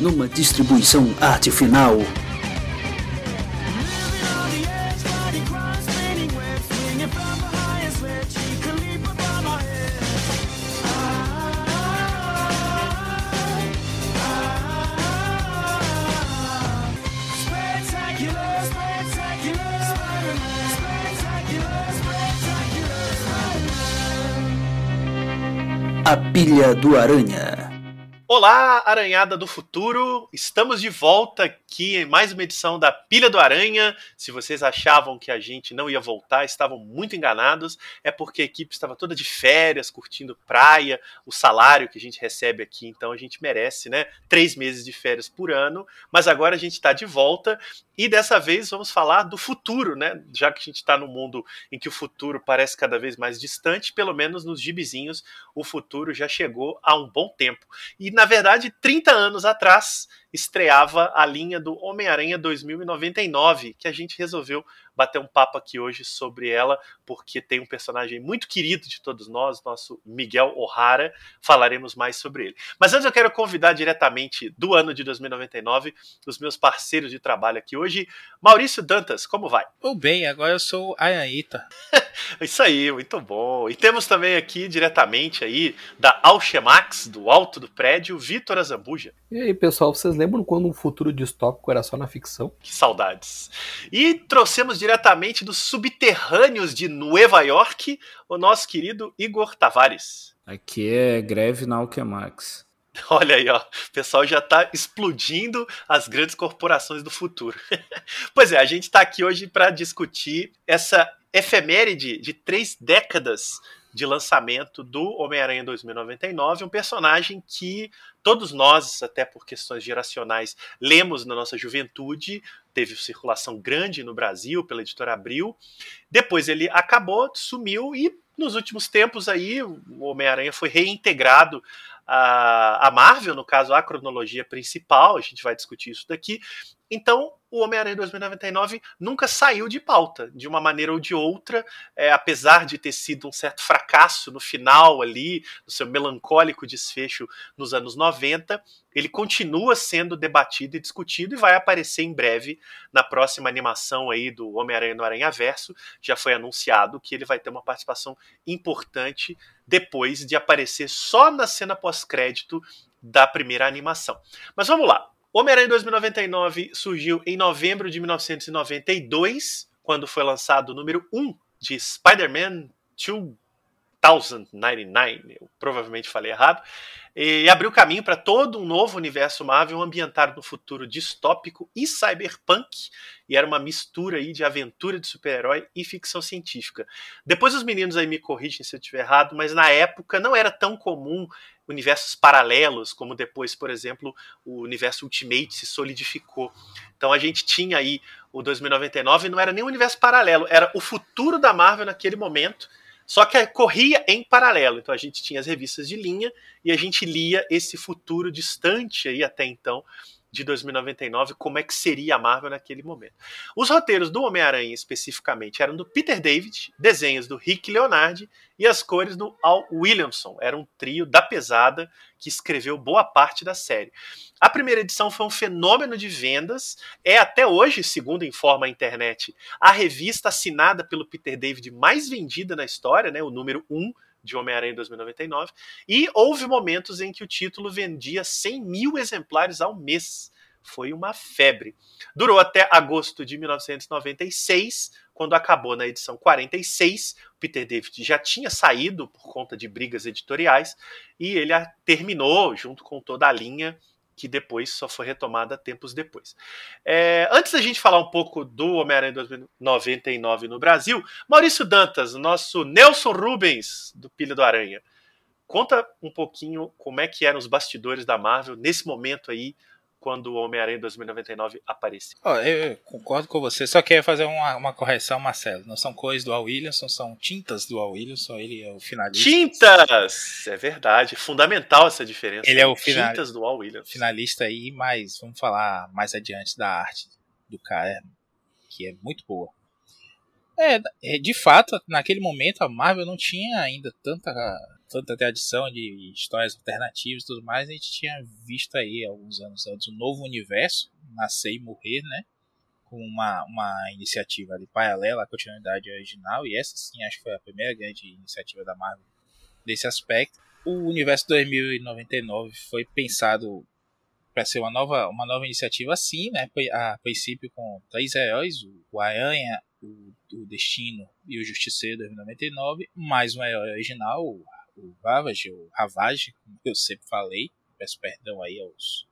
numa distribuição arte final. A Pilha do Aranha. Olá, Aranhada do Futuro! Estamos de volta aqui em mais uma edição da Pilha do Aranha. Se vocês achavam que a gente não ia voltar, estavam muito enganados. É porque a equipe estava toda de férias, curtindo praia, o salário que a gente recebe aqui, então a gente merece, né? Três meses de férias por ano. Mas agora a gente está de volta e dessa vez vamos falar do futuro, né? Já que a gente está num mundo em que o futuro parece cada vez mais distante, pelo menos nos gibizinhos, o futuro já chegou há um bom tempo. E na verdade, 30 anos atrás, estreava a linha do Homem-Aranha 2099, que a gente resolveu bater um papo aqui hoje sobre ela, porque tem um personagem muito querido de todos nós, nosso Miguel O'Hara. Falaremos mais sobre ele. Mas antes eu quero convidar diretamente do ano de 2099 os meus parceiros de trabalho aqui hoje. Maurício Dantas, como vai? Tudo bem, agora eu sou a Anaíta. Isso aí, muito bom. E temos também aqui diretamente aí da Alchemax, do alto do prédio, Vitor Azambuja. E aí, pessoal, vocês lembram quando um futuro distópico era só na ficção? Que saudades. E trouxemos diretamente dos subterrâneos de Nova York o nosso querido Igor Tavares. Aqui é greve na Alquemax. Olha aí, ó. O pessoal já está explodindo as grandes corporações do futuro. pois é, a gente está aqui hoje para discutir essa efeméride de três décadas de lançamento do Homem-Aranha 2099, um personagem que todos nós, até por questões geracionais, lemos na nossa juventude, teve circulação grande no Brasil pela editora Abril. Depois ele acabou, sumiu e nos últimos tempos aí o Homem-Aranha foi reintegrado à Marvel, no caso a cronologia principal, a gente vai discutir isso daqui. Então, o Homem-Aranha 2099 nunca saiu de pauta, de uma maneira ou de outra, é, apesar de ter sido um certo fracasso no final ali, no seu melancólico desfecho nos anos 90, ele continua sendo debatido e discutido e vai aparecer em breve na próxima animação aí do Homem-Aranha no Aranha Verso. Já foi anunciado que ele vai ter uma participação importante depois de aparecer só na cena pós-crédito da primeira animação. Mas vamos lá. Homem-Aranha 2099 surgiu em novembro de 1992, quando foi lançado o número 1 de Spider-Man 2099. Eu provavelmente falei errado. E abriu caminho para todo um novo universo Marvel ambientado no futuro distópico e cyberpunk. E era uma mistura aí de aventura de super-herói e ficção científica. Depois os meninos aí me corrigem se eu estiver errado, mas na época não era tão comum universos paralelos, como depois, por exemplo, o universo Ultimate se solidificou. Então a gente tinha aí o 2099 não era nem um universo paralelo, era o futuro da Marvel naquele momento, só que corria em paralelo. Então a gente tinha as revistas de linha e a gente lia esse futuro distante aí até então de 2099, como é que seria a Marvel naquele momento. Os roteiros do Homem-Aranha, especificamente, eram do Peter David, desenhos do Rick Leonardi e as cores do Al Williamson. Era um trio da pesada que escreveu boa parte da série. A primeira edição foi um fenômeno de vendas, é até hoje, segundo informa a internet, a revista assinada pelo Peter David mais vendida na história, né, o número 1, um, de Homem-Aranha em 2099, e houve momentos em que o título vendia 100 mil exemplares ao mês. Foi uma febre. Durou até agosto de 1996, quando acabou na edição 46. Peter David já tinha saído por conta de brigas editoriais e ele terminou, junto com toda a linha, que depois só foi retomada tempos depois. É, antes da gente falar um pouco do Homem-Aranha 2099 no Brasil, Maurício Dantas, nosso Nelson Rubens do Pilha do Aranha, conta um pouquinho como é que eram os bastidores da Marvel nesse momento aí quando o Homem-Aranha 2099 apareceu. Oh, eu concordo com você, só queria fazer uma, uma correção, Marcelo. Não são cores do Al Williamson, são tintas do Al Williamson, ele é o finalista. Tintas! É verdade, fundamental essa diferença. Ele é o final, tintas do Al Williamson. finalista aí, mas vamos falar mais adiante da arte do cara, que é muito boa. É, de fato, naquele momento a Marvel não tinha ainda tanta tanta tradição de histórias alternativas e tudo mais, a gente tinha visto aí alguns anos antes um novo universo nascer e morrer, né? Com uma, uma iniciativa ali paralela à continuidade original, e essa sim acho que foi a primeira grande iniciativa da Marvel desse aspecto. O universo 2099 foi pensado para ser uma nova, uma nova iniciativa assim, né? A princípio com três heróis, o Aranha, o, o Destino e o Justiceiro 2099, mais um herói original, o, o Ravage, o Ravage, como eu sempre falei, peço perdão aí aos,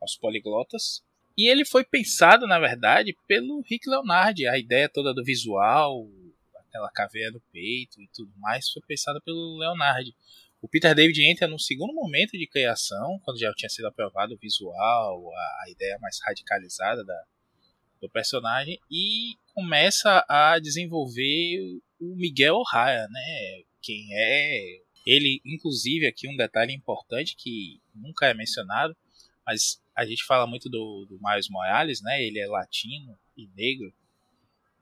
aos poliglotas. E ele foi pensado, na verdade, pelo Rick Leonardi. A ideia toda do visual, aquela caveira do peito e tudo mais, foi pensada pelo Leonardi. O Peter David entra no segundo momento de criação, quando já tinha sido aprovado o visual, a, a ideia mais radicalizada da, do personagem, e começa a desenvolver o Miguel O'Hara, né? Quem é ele, inclusive, aqui um detalhe importante que nunca é mencionado, mas a gente fala muito do, do Miles Morales, né? Ele é latino e negro,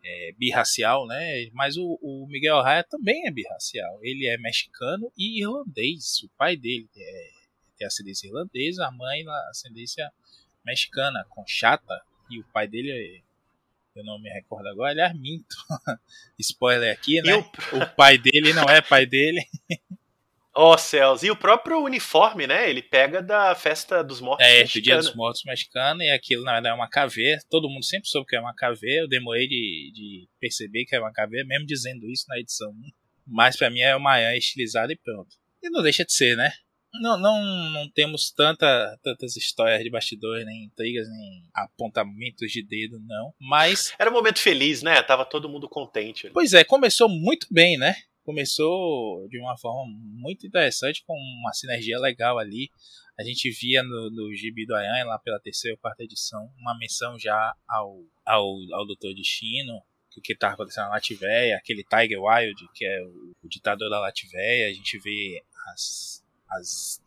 é, birracial, né? Mas o, o Miguel Raia também é birracial. Ele é mexicano e irlandês. O pai dele é, tem ascendência irlandesa, a mãe ascendência mexicana, com chata. E o pai dele é, eu não me recordo agora, ele é Arminto. Spoiler aqui, né? O... o pai dele não é pai dele. Ó oh, céus. E o próprio uniforme, né? Ele pega da festa dos mortos É, do Dia dos Mortos mexicano, e aquilo na verdade é uma caveira. Todo mundo sempre soube que é uma caveira. Eu demorei de, de perceber que é uma caveira, mesmo dizendo isso na edição 1. Mas para mim é uma aranha estilizada e pronto. E não deixa de ser, né? Não, não, não temos tanta, tantas histórias de bastidores, nem intrigas, nem apontamentos de dedo, não. Mas. Era um momento feliz, né? Tava todo mundo contente. Pois é, começou muito bem, né? Começou de uma forma muito interessante, com uma sinergia legal ali. A gente via no, no Gibi do Aranha, lá pela terceira ou quarta edição, uma menção já ao, ao, ao Doutor Destino, o que estava acontecendo na Latveia, aquele Tiger Wild, que é o, o ditador da Latveia. A gente vê as, as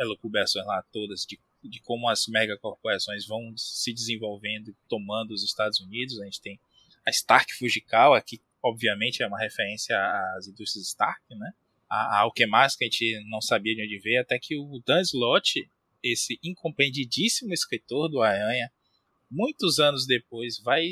elucubrações lá todas de, de como as megacorporações vão se desenvolvendo, tomando os Estados Unidos. A gente tem a Stark Fujikawa, que obviamente é uma referência às indústrias Stark, né? A, a Alquemas, que a gente não sabia de onde veio, até que o Dan Slott, esse incompreendidíssimo escritor do Aranha, muitos anos depois vai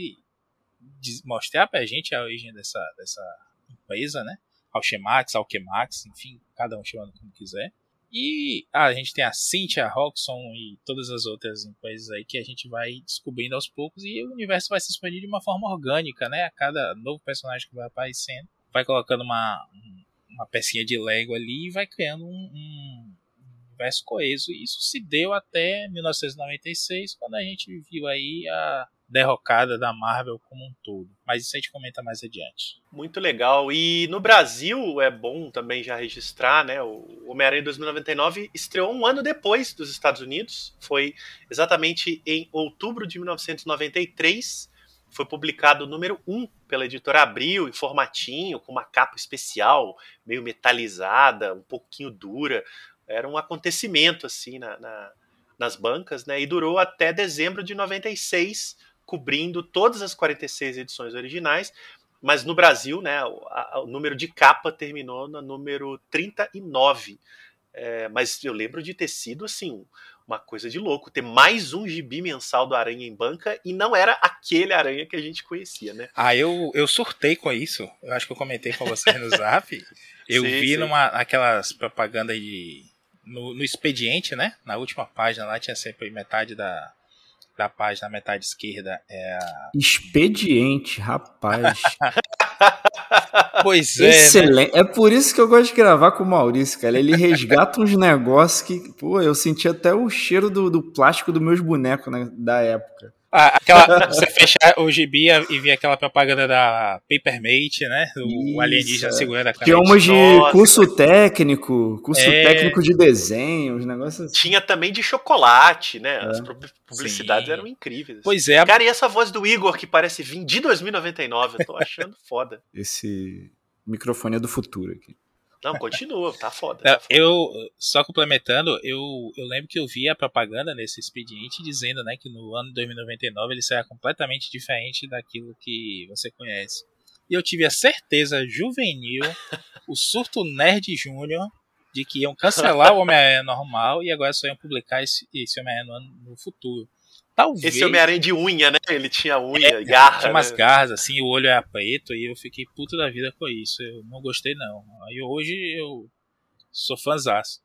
mostrar pra gente a origem dessa, dessa empresa, né? Alchemax, Alquemax, enfim, cada um chamando como quiser. E ah, a gente tem a Cynthia Roxon e todas as outras empresas aí que a gente vai descobrindo aos poucos e o universo vai se expandir de uma forma orgânica, né? A cada novo personagem que vai aparecendo, vai colocando uma, uma pecinha de Lego ali e vai criando um, um universo coeso. E isso se deu até 1996, quando a gente viu aí a derrocada da Marvel como um todo. Mas isso a gente comenta mais adiante. Muito legal. E no Brasil é bom também já registrar, né? O Homem-Aranha 2099 estreou um ano depois dos Estados Unidos. Foi exatamente em outubro de 1993. Foi publicado o número 1 pela editora Abril, em formatinho, com uma capa especial, meio metalizada, um pouquinho dura. Era um acontecimento, assim, na, na nas bancas, né? E durou até dezembro de 96, cobrindo todas as 46 edições originais, mas no Brasil, né, o, a, o número de capa terminou no número 39. É, mas eu lembro de ter sido assim uma coisa de louco, ter mais um gibi mensal do Aranha em banca e não era aquele Aranha que a gente conhecia, né? Ah, eu, eu surtei com isso. Eu acho que eu comentei com você no Zap. Eu sim, vi sim. numa aquelas propagandas de no, no expediente, né? Na última página lá tinha sempre metade da da página, metade esquerda é a... Expediente, rapaz. pois é. Né? Excelente. Né? É por isso que eu gosto de gravar com o Maurício, cara. Ele resgata uns negócios que, pô, eu senti até o cheiro do, do plástico dos meus bonecos né, da época. Ah, aquela, você fechar o gibi e ver aquela propaganda da Papermate, né? O Isso, alienígena é. segurando a Tinha umas de Nossa, curso técnico, curso é... técnico de desenho, os negócios assim. Tinha também de chocolate, né? É. As publicidades Sim. eram incríveis. Pois é. Cara, e essa voz do Igor que parece vir de 2099? Eu tô achando foda. Esse microfone é do futuro aqui. Não, continua, tá foda. Tá foda. Eu, só complementando, eu, eu lembro que eu vi a propaganda nesse expediente dizendo né, que no ano de 2099 ele será completamente diferente daquilo que você conhece. E eu tive a certeza juvenil, o surto nerd júnior, de que iam cancelar o Homem-Aranha normal e agora só iam publicar esse, esse Homem-Aranha no, no futuro. Talvez. Esse Homem-Aranha de unha, né? Ele tinha unha, é, garra. Tinha umas né? garras, assim, o olho era preto e eu fiquei puto da vida com isso. Eu não gostei, não. Aí hoje eu sou fãzaço.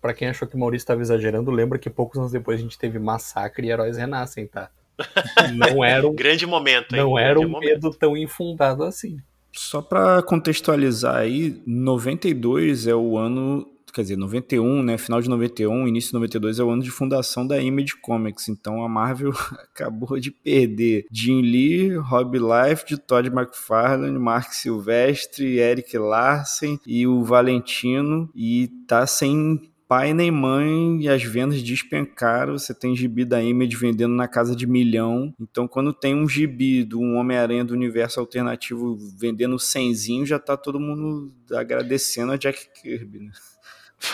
Pra quem achou que o Maurício estava exagerando, lembra que poucos anos depois a gente teve Massacre e Heróis Renascem, tá? Não era um, Grande momento, hein? não era um momento. medo tão infundado assim. Só pra contextualizar aí, 92 é o ano, quer dizer, 91, né, final de 91, início de 92 é o ano de fundação da Image Comics. Então a Marvel acabou de perder Jim Lee, Rob Life, Todd McFarlane, Mark Silvestre, Eric Larsen e o Valentino e tá sem pai nem mãe e as vendas despencaram. Você tem gibi da Image vendendo na casa de milhão. Então, quando tem um gibi do um Homem-Aranha do universo alternativo vendendo cenzinho, já tá todo mundo agradecendo a Jack Kirby, né?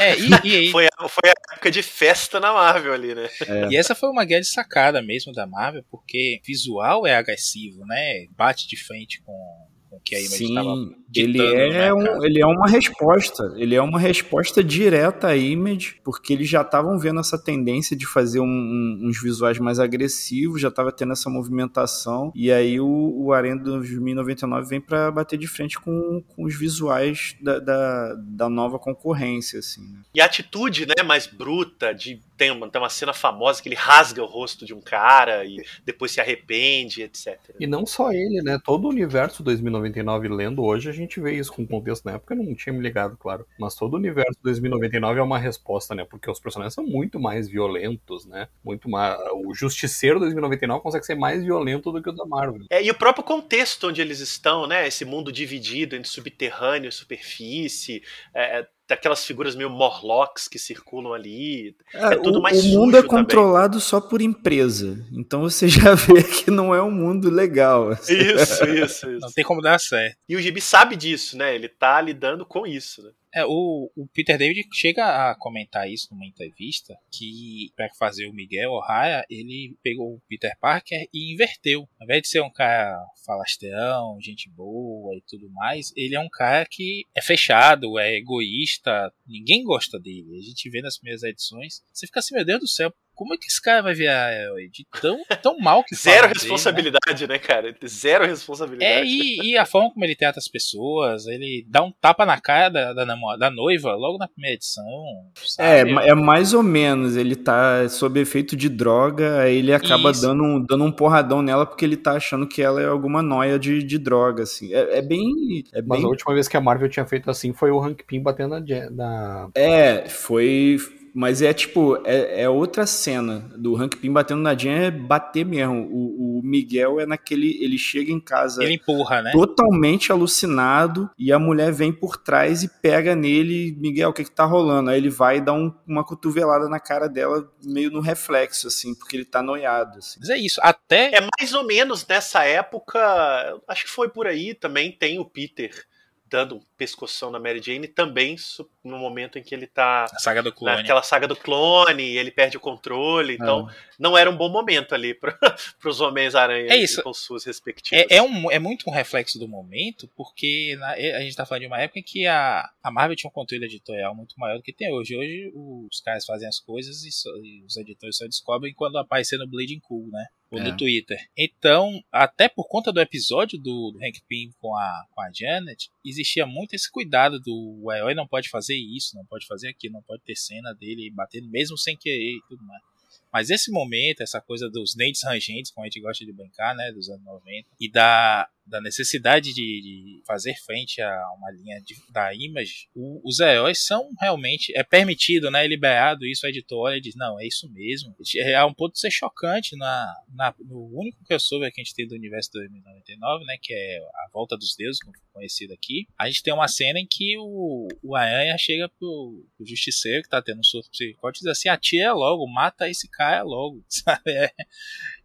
É, e, e aí? Foi, a- foi a época de festa na Marvel ali, né? E essa foi uma grande sacada mesmo da Marvel, porque visual é agressivo, né? Bate de frente com, com o que a Image Sim, estava ele é, um, mercado. ele é uma resposta. Ele é uma resposta direta à Image, porque eles já estavam vendo essa tendência de fazer um- um- uns visuais mais agressivos, já estava tendo essa movimentação. E aí o, o Arena 2099 vem para bater de frente com, com os visuais da, da, da nova concorrência, assim. né? E a atitude, né, mais bruta, de tem uma, tem uma cena famosa que ele rasga o rosto de um cara e depois se arrepende, etc. E não só ele, né? Todo o universo 2099 lendo hoje, a gente vê isso com contexto. Na época eu não tinha me ligado, claro. Mas todo o universo 2099 é uma resposta, né? Porque os personagens são muito mais violentos, né? Muito mais. O Justiceiro 2099 consegue ser mais violento do que o da Marvel. É, e o próprio contexto onde eles estão, né? Esse mundo dividido entre subterrâneo e superfície, é, é, daquelas figuras meio Morlocks que circulam ali. É tudo o, mais o mundo sujo é controlado só por empresa. Então você já vê que não é um mundo legal. assim. Isso, isso, Não isso. tem como dar certo. E o Gibi sabe disso, né? Ele tá lidando com isso, né? É, o, o Peter David chega a comentar isso numa entrevista, que para fazer o Miguel O'Hara, ele pegou o Peter Parker e inverteu. Ao invés de ser um cara falastrão, gente boa e tudo mais, ele é um cara que é fechado, é egoísta, ninguém gosta dele. A gente vê nas primeiras edições, você fica assim, meu Deus do céu, como é que esse cara vai virar herói? De tão, tão mal que Zero falam dele, né? responsabilidade, né, cara? Zero responsabilidade. É, e, e a forma como ele trata as pessoas, ele dá um tapa na cara da, da, da noiva logo na primeira edição. É, sabe? ma- é mais ou menos. Ele tá sob efeito de droga, aí ele acaba Isso. dando, um- dando um porradão nela porque ele tá achando que ela é alguma noia de, de droga, assim. É, é bem. É, Mas bem a última vez que a Marvel tinha feito assim foi o Hank Pym batendo na é foi. Mas é tipo, é, é outra cena do Hank Pym batendo na Jen, é bater mesmo. O, o Miguel é naquele. Ele chega em casa Ele empurra, né? totalmente alucinado e a mulher vem por trás e pega nele, Miguel, o que que tá rolando? Aí ele vai e dá um- uma cotovelada na cara dela, meio no reflexo, assim, porque ele tá noiado, assim. Mas é isso, até É mais ou menos nessa época, acho que foi por aí também, tem o Peter dando um pescoção na Mary Jane, também no momento em que ele tá a saga do clone. naquela saga do clone, e ele perde o controle, então não era um bom momento ali para os Homens-Aranha É isso. com suas respectivas. É, é, um, é muito um reflexo do momento, porque na- é- a gente tá falando de uma época em que a, a Marvel tinha um controle editorial muito maior do que tem hoje. Hoje os caras fazem as coisas e, só- e os editores só descobrem quando aparecer no Bleeding Cool, né? Ou É. no Twitter. Então, até por conta do episódio do, do Hank Pym com a, com a Janet, existia muito esse cuidado do o herói não pode fazer isso, não pode fazer aquilo, não pode ter cena dele batendo mesmo sem querer e tudo mais. Mas esse momento, essa coisa dos nades rangentes, como a gente gosta de brincar, né, dos anos 90, e da, da necessidade de, de fazer frente a uma linha de- da Image, o- os heróis são realmente, é permitido, né, é liberado isso, a editora diz, não, é isso mesmo. É a um ponto de ser chocante na, na, no único crossover que a gente tem do universo 2099, né, que é a Volta dos Deuses, como conhecido aqui, a gente tem uma cena em que o, o Aranha chega pro, pro Justiceiro, que tá tendo um surto psicótico, e diz assim, atira logo, mata esse cara logo, sabe? É,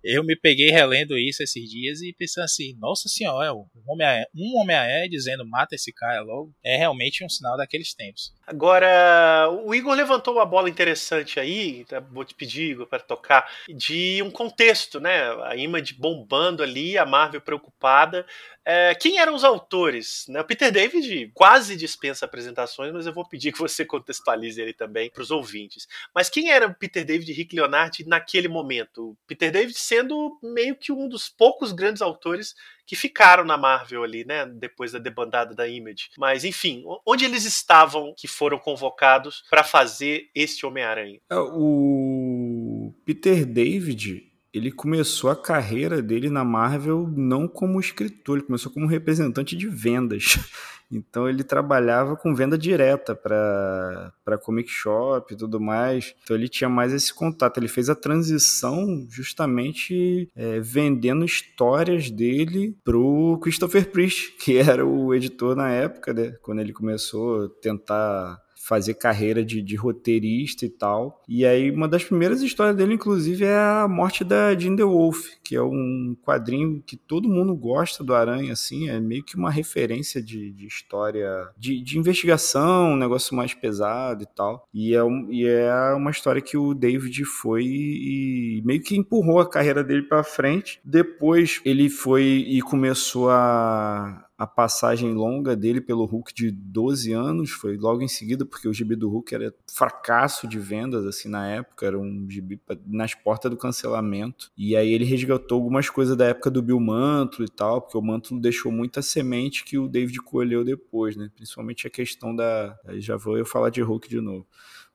eu me peguei relendo isso esses dias e pensando assim, nossa senhora, um Homem-Aranha um Homem dizendo mata esse cara logo, é realmente um sinal daqueles tempos. Agora, o Igor levantou uma bola interessante aí, tá, vou te pedir, Igor, para tocar, de um contexto, né? A Image bombando ali, a Marvel preocupada. É, quem eram os autores? Né? O Peter David quase dispensa apresentações, mas eu vou pedir que você contextualize ele também para os ouvintes. Mas quem era o Peter David e Rick Leonardi naquele momento? O Peter David sendo meio que um dos poucos grandes autores que ficaram na Marvel ali, né? Depois da debandada da Image. Mas, enfim, onde eles estavam que foram convocados para fazer este Homem-Aranha? É, o Peter David, ele começou a carreira dele na Marvel não como escritor, ele começou como representante de vendas. Então ele trabalhava com venda direta para comic shop e tudo mais. Então ele tinha mais esse contato. Ele fez a transição justamente é, vendendo histórias dele pro Christopher Priest, que era o editor na época, né? Quando ele começou a tentar fazer carreira de, de, roteirista e tal. E aí, uma das primeiras histórias dele, inclusive, é a morte da Jean the Wolf, que é um quadrinho que todo mundo gosta do Aranha, assim, é meio que uma referência de, de história de, de, investigação, um negócio mais pesado e tal. E é, um, e é uma história que o David foi e meio que empurrou a carreira dele para frente. Depois ele foi e começou a a passagem longa dele pelo Hulk de 12 anos, foi logo em seguida, porque o gibi do Hulk era fracasso de vendas, assim, na época, era um gibi nas portas do cancelamento, e aí ele resgatou algumas coisas da época do Bill Mantlo e tal, porque o Mantlo deixou muita semente que o David colheu depois, né, principalmente a questão da... já vou eu falar de Hulk de novo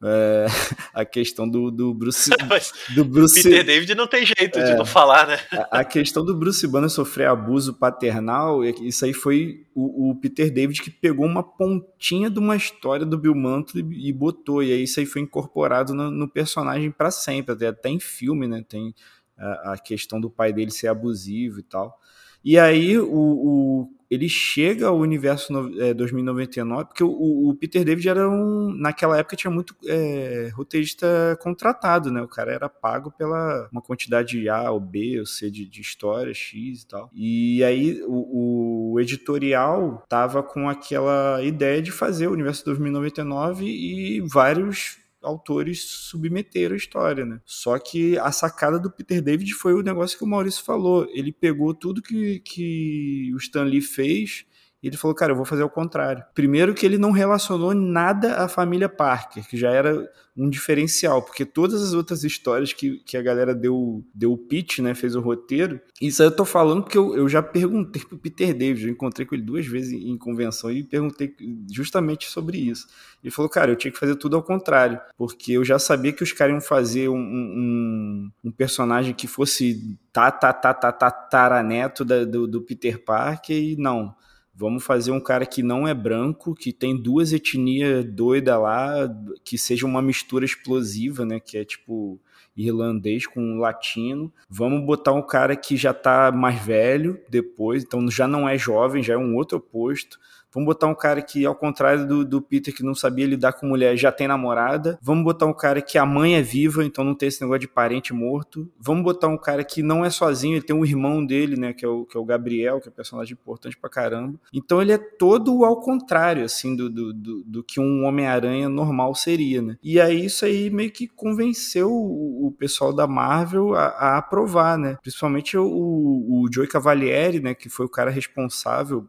é, a questão do, do Bruce. do Bruce Peter David não tem jeito é, de não falar, né? a, a, questão do Bruce Banner sofrer abuso paternal, isso aí foi o, o, Peter David que pegou uma pontinha de uma história do Bill Mantle e, e botou, e aí isso aí foi incorporado no, no personagem para sempre, até, até em filme, né? Tem a, a questão do pai dele ser abusivo e tal. E aí o, o ele chega ao universo no, é, 2099, porque o, o, Peter David era um. Naquela época tinha muito é, roteirista contratado, né? O cara era pago pela uma quantidade A ou B ou C de, de história, X e tal. E aí o, o editorial tava com aquela ideia de fazer o universo 2099 e vários autores submeteram a história, né? Só que a sacada do Peter David foi o negócio que o Maurício falou. Ele pegou tudo que, que o Stan Lee fez e ele falou, cara, eu vou fazer o contrário. Primeiro que ele não relacionou nada à família Parker, que já era um diferencial, porque todas as outras histórias que, que a galera deu, deu o pitch, né, fez o roteiro, isso eu tô falando porque eu, eu já perguntei pro Peter David, eu encontrei com ele duas vezes em, convenção e perguntei justamente sobre isso. Ele falou, cara, eu tinha que fazer tudo ao contrário, porque eu já sabia que os caras iam fazer um, um, um personagem que fosse tataraneto do, do Peter Parker e não Vamos fazer um cara que não é branco, que tem duas etnias doidas lá, que seja uma mistura explosiva, né? Que é tipo irlandês com latino. Vamos botar um cara que já tá mais velho depois, então já não é jovem, já é um outro oposto. Vamos botar um cara que, ao contrário do, do Peter, que não sabia lidar com mulher, já tem namorada. Vamos botar um cara que a mãe é viva, então não tem esse negócio de parente morto. Vamos botar um cara que não é sozinho, ele tem um irmão dele, né, que é o, que é o Gabriel, que é um personagem importante pra caramba. Então ele é todo ao contrário, assim, do, do, do, do que um Homem-Aranha normal seria, né? E aí isso aí meio que convenceu o, o pessoal da Marvel a, a aprovar, né? Principalmente o, o Joey Cavalieri, né, que foi o cara responsável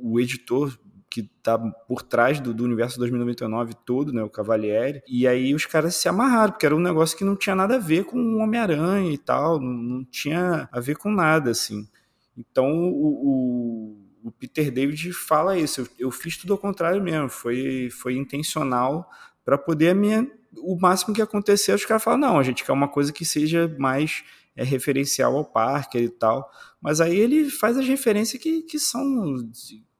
o editor que tá por trás do, do, universo 2099 todo, né, o Cavalieri, e aí os caras se amarraram, porque era um negócio que não tinha nada a ver com o Homem-Aranha e tal, não, não, tinha a ver com nada, assim. Então o, o, o Peter David fala isso, eu, eu, fiz tudo ao contrário mesmo, foi, foi intencional para poder a minha, o máximo que acontecer, os caras falam, não, a gente quer uma coisa que seja mais é referencial ao Parker e tal. Mas aí ele faz as referências que, que são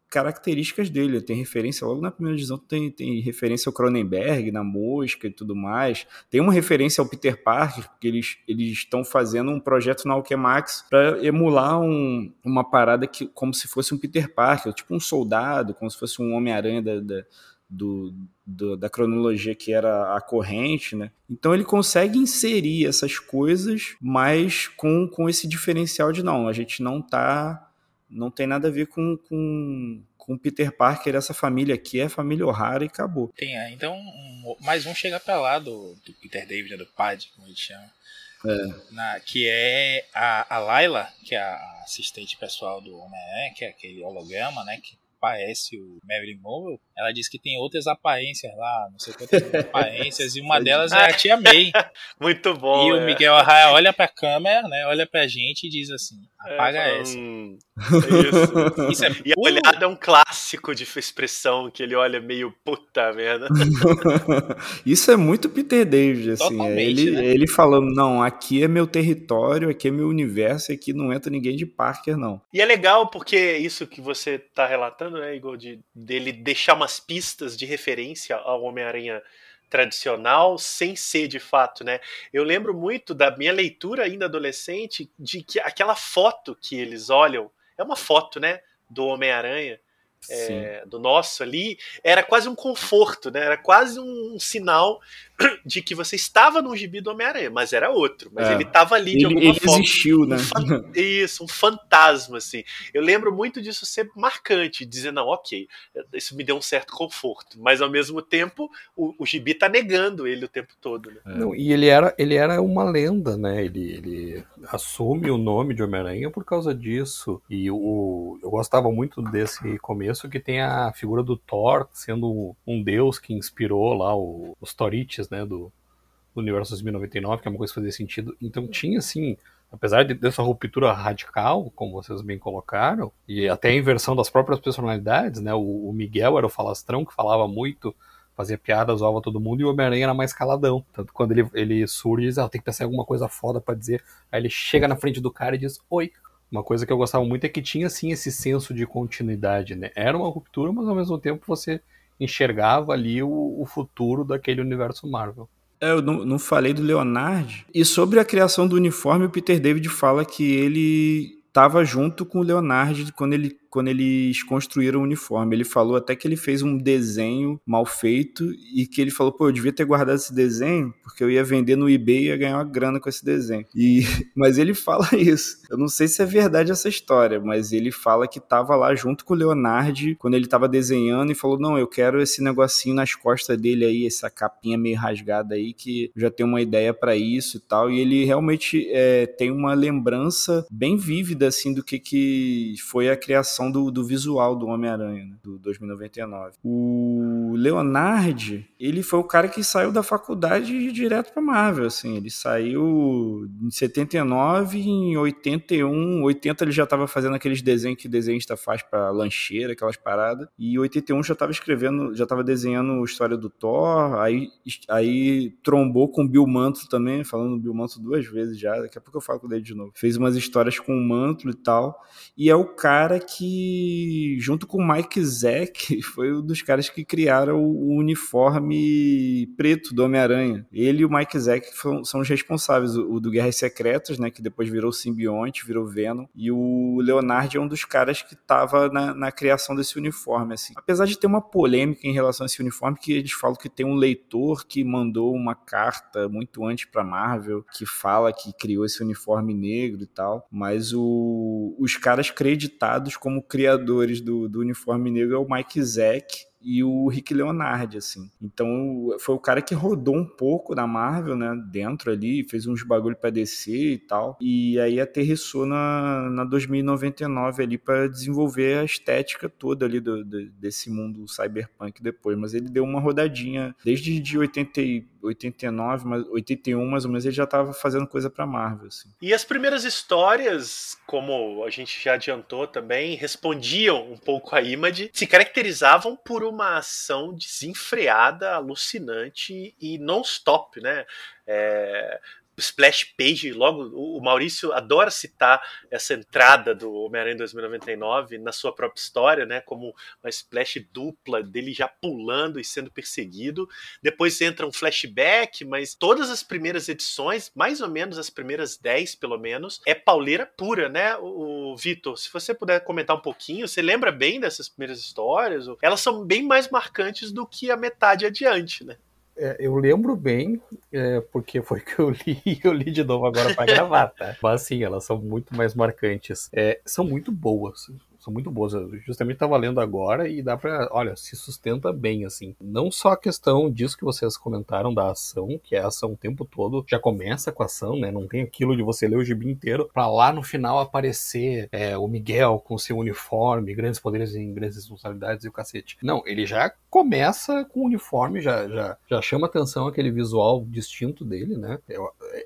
características dele. Tem referência logo na primeira divisão, tem, tem referência ao Cronenberg, na Mosca e tudo mais. Tem uma referência ao Peter Parker, porque eles estão fazendo um projeto na Alchemax para emular um, uma parada que como se fosse um Peter Parker, tipo um soldado, como se fosse um Homem-Aranha da, da do, do, da cronologia que era a corrente, né? Então ele consegue inserir essas coisas, mas com, com esse diferencial de não, a gente não tá. Não tem nada a ver com, com, com Peter Parker, essa família aqui é família O'Hara e acabou. Tem, é, então um, mais um chega pra lá do, do Peter David, né, do Pad, como gente chama. É. Na, que é a, a Layla, que é a assistente pessoal do Homem-Aranha, que é aquele holograma, né? Que parece o Marilyn Monroe, ela diz que tem outras aparências lá, não sei quantas aparências, e uma delas é a tia May. Muito bom. E é. o Miguel Arraia olha pra câmera, né? Olha pra gente e diz assim: apaga É, essa. hum, isso. Isso é E a olhada é um clássico de expressão que ele olha meio puta merda. Isso é muito Peter David, assim. é ele, né? ele falando, não, aqui é meu território, aqui é meu universo, aqui não entra ninguém de Parker, não. E é legal porque isso que você tá relatando, né, Igor, de, dele deixar umas pistas de referência ao Homem-Aranha tradicional sem ser de fato, né? Eu lembro muito da minha leitura ainda adolescente de que aquela foto que eles olham é uma foto, né, do Homem-Aranha é, do nosso ali, era quase um conforto, né? Era quase um sinal de que você estava num gibi do Homem-Aranha, mas era outro. Mas É. ele estava ali de Ele, alguma ele forma. existiu, né? Um Isso, um fantasma, assim. Eu lembro muito disso ser marcante, dizer, não, ok, isso me deu um certo conforto, mas ao mesmo tempo o, o gibi tá negando ele o tempo todo, né? Não, e ele era, ele era uma lenda, né? Ele, ele assume o nome de Homem-Aranha por causa disso. E o, eu gostava muito desse começo que tem a figura do Thor sendo um deus que inspirou lá o- os Torites, né? Do, do universo 2099, que é uma coisa que fazia sentido. Então tinha, assim, apesar de, dessa ruptura radical, como vocês bem colocaram, e até a inversão das próprias personalidades, né? O, o Miguel era o falastrão que falava muito fazia piada, zoava todo mundo, e o Homem-Aranha era mais caladão. Tanto quando ele, ele surge, ele diz, ah, tem que pensar em alguma coisa foda pra dizer. Aí ele chega na frente do cara e diz, oi. Uma coisa que eu gostava muito é que tinha, assim, esse senso de continuidade, né? Era uma ruptura, mas ao mesmo tempo você enxergava ali o, o futuro daquele universo Marvel. É, eu não, não falei do Leonard. E sobre a criação do uniforme, o Peter David fala que ele estava junto com o Leonard quando, ele, quando eles construíram o uniforme. Ele falou até que ele fez um desenho mal feito e que ele falou, pô, eu devia ter guardado esse desenho porque eu ia vender no eBay e ia ganhar uma grana com esse desenho. E, mas ele fala isso. Eu não sei se é verdade essa história, mas ele fala que estava lá junto com o Leonard quando ele estava desenhando e falou, não, eu quero esse negocinho nas costas dele aí, essa capinha meio rasgada aí, que já tenho uma ideia para isso e tal. E ele realmente é, tem uma lembrança bem vívida, assim, do que, que foi a criação do, do visual do Homem-Aranha, né, do 2099. O Leonard, ele foi o cara que saiu da faculdade direto pra Marvel, assim. Ele saiu em 79, em 81, 80 ele já tava fazendo aqueles desenhos que desenhista faz pra lancheira, aquelas paradas. E em 81 já tava escrevendo, já tava desenhando história do Thor, aí, aí trombou com o Bill Mantle também, falando do Bill Mantle duas vezes já, daqui a pouco eu falo com ele de novo. Fez umas histórias com o Mantle e tal, e é o cara que, junto com o Mike Zack, foi um dos caras que criaram o uniforme preto do Homem-Aranha. Ele e o Mike Zack são, os responsáveis, o, do Guerras Secretas, né, que depois virou simbionte, virou Venom, e o Leonard é um dos caras que estava na, na criação desse uniforme, assim. Apesar de ter uma polêmica em relação a esse uniforme, que eles falam que tem um leitor que mandou uma carta muito antes para Marvel, que fala que criou esse uniforme negro e tal, mas o, os caras creditados como criadores do, do uniforme negro é o Mike Zack e o Rick Leonard, assim. Então, foi o cara que rodou um pouco na Marvel, né, dentro ali, fez uns bagulho pra descer e tal, e aí aterrissou na, na 2099 ali para desenvolver a estética toda ali do, do, desse mundo cyberpunk depois, mas ele deu uma rodadinha desde de 80, e 89, mas 81 mais ou menos, ele já tava fazendo coisa pra Marvel, assim. E as primeiras histórias, como a gente já adiantou também, respondiam um pouco a Image, se caracterizavam por uma ação desenfreada, alucinante e non-stop, né? É, splash page, logo o Maurício adora citar essa entrada do Homem-Aranha 2099 na sua própria história, né, como uma splash dupla dele já pulando e sendo perseguido. Depois entra um flashback, mas todas as primeiras edições, mais ou menos as primeiras 10 pelo menos, é pauleira pura, né? O, Vitor, se você puder comentar um pouquinho, você lembra bem dessas primeiras histórias? Elas são bem mais marcantes do que a metade adiante, né? É, eu lembro bem, é, porque foi que eu li e eu li de novo agora para gravar, tá? Mas sim, elas são muito mais marcantes. É, são muito boas são muito boas. Eu justamente estava lendo agora e dá para, olha, se sustenta bem assim. Não só a questão disso que vocês comentaram da ação, que é a ação o tempo todo, já começa com a ação, né? Não tem aquilo de você ler o gibi inteiro para lá no final aparecer é, o Miguel com seu uniforme, grandes poderes e grandes responsabilidades e o cacete. Não, ele já começa com o uniforme, já, já, já chama atenção aquele visual distinto dele, né? É,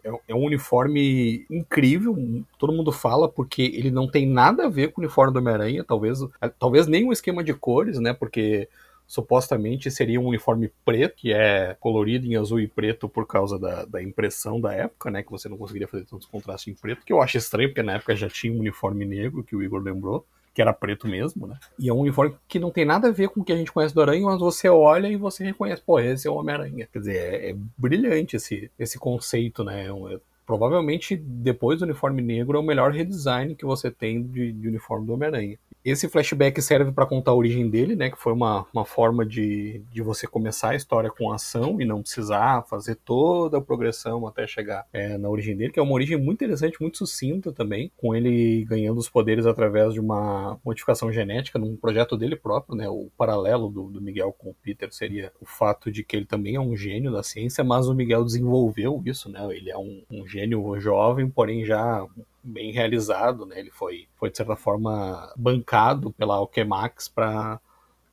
é, é um uniforme incrível, todo mundo fala porque ele não tem nada a ver com o uniforme do Homem-Aranha Homem-Aranha, talvez, talvez nem um esquema de cores, né? Porque supostamente seria um uniforme preto, que é colorido em azul e preto por causa da, da impressão da época, né? Que você não conseguiria fazer tantos contrastes em preto, que eu acho estranho, porque na época já tinha um uniforme negro, que o Igor lembrou que era preto mesmo, né? E é um uniforme que não tem nada a ver com o que a gente conhece do Aranha, mas você olha e você reconhece, pô, esse é o Homem-Aranha. Quer dizer, é, é, brilhante esse, esse conceito, né? É, provavelmente, depois do uniforme negro, é o melhor redesign que você tem de, de uniforme do Homem-Aranha. Esse flashback serve para contar a origem dele, né? Que foi uma, uma forma de, de você começar a história com ação e não precisar fazer toda a progressão até chegar é, na origem dele, que é uma origem muito interessante, muito sucinta também, com ele ganhando os poderes através de uma modificação genética num projeto dele próprio, né? O paralelo do, do Miguel com o Peter seria o fato de que ele também é um gênio da ciência, mas o Miguel desenvolveu isso, né? Ele é um, um gênio jovem, porém já bem realizado, né? Ele foi, foi de certa forma bancado pela Alchemax para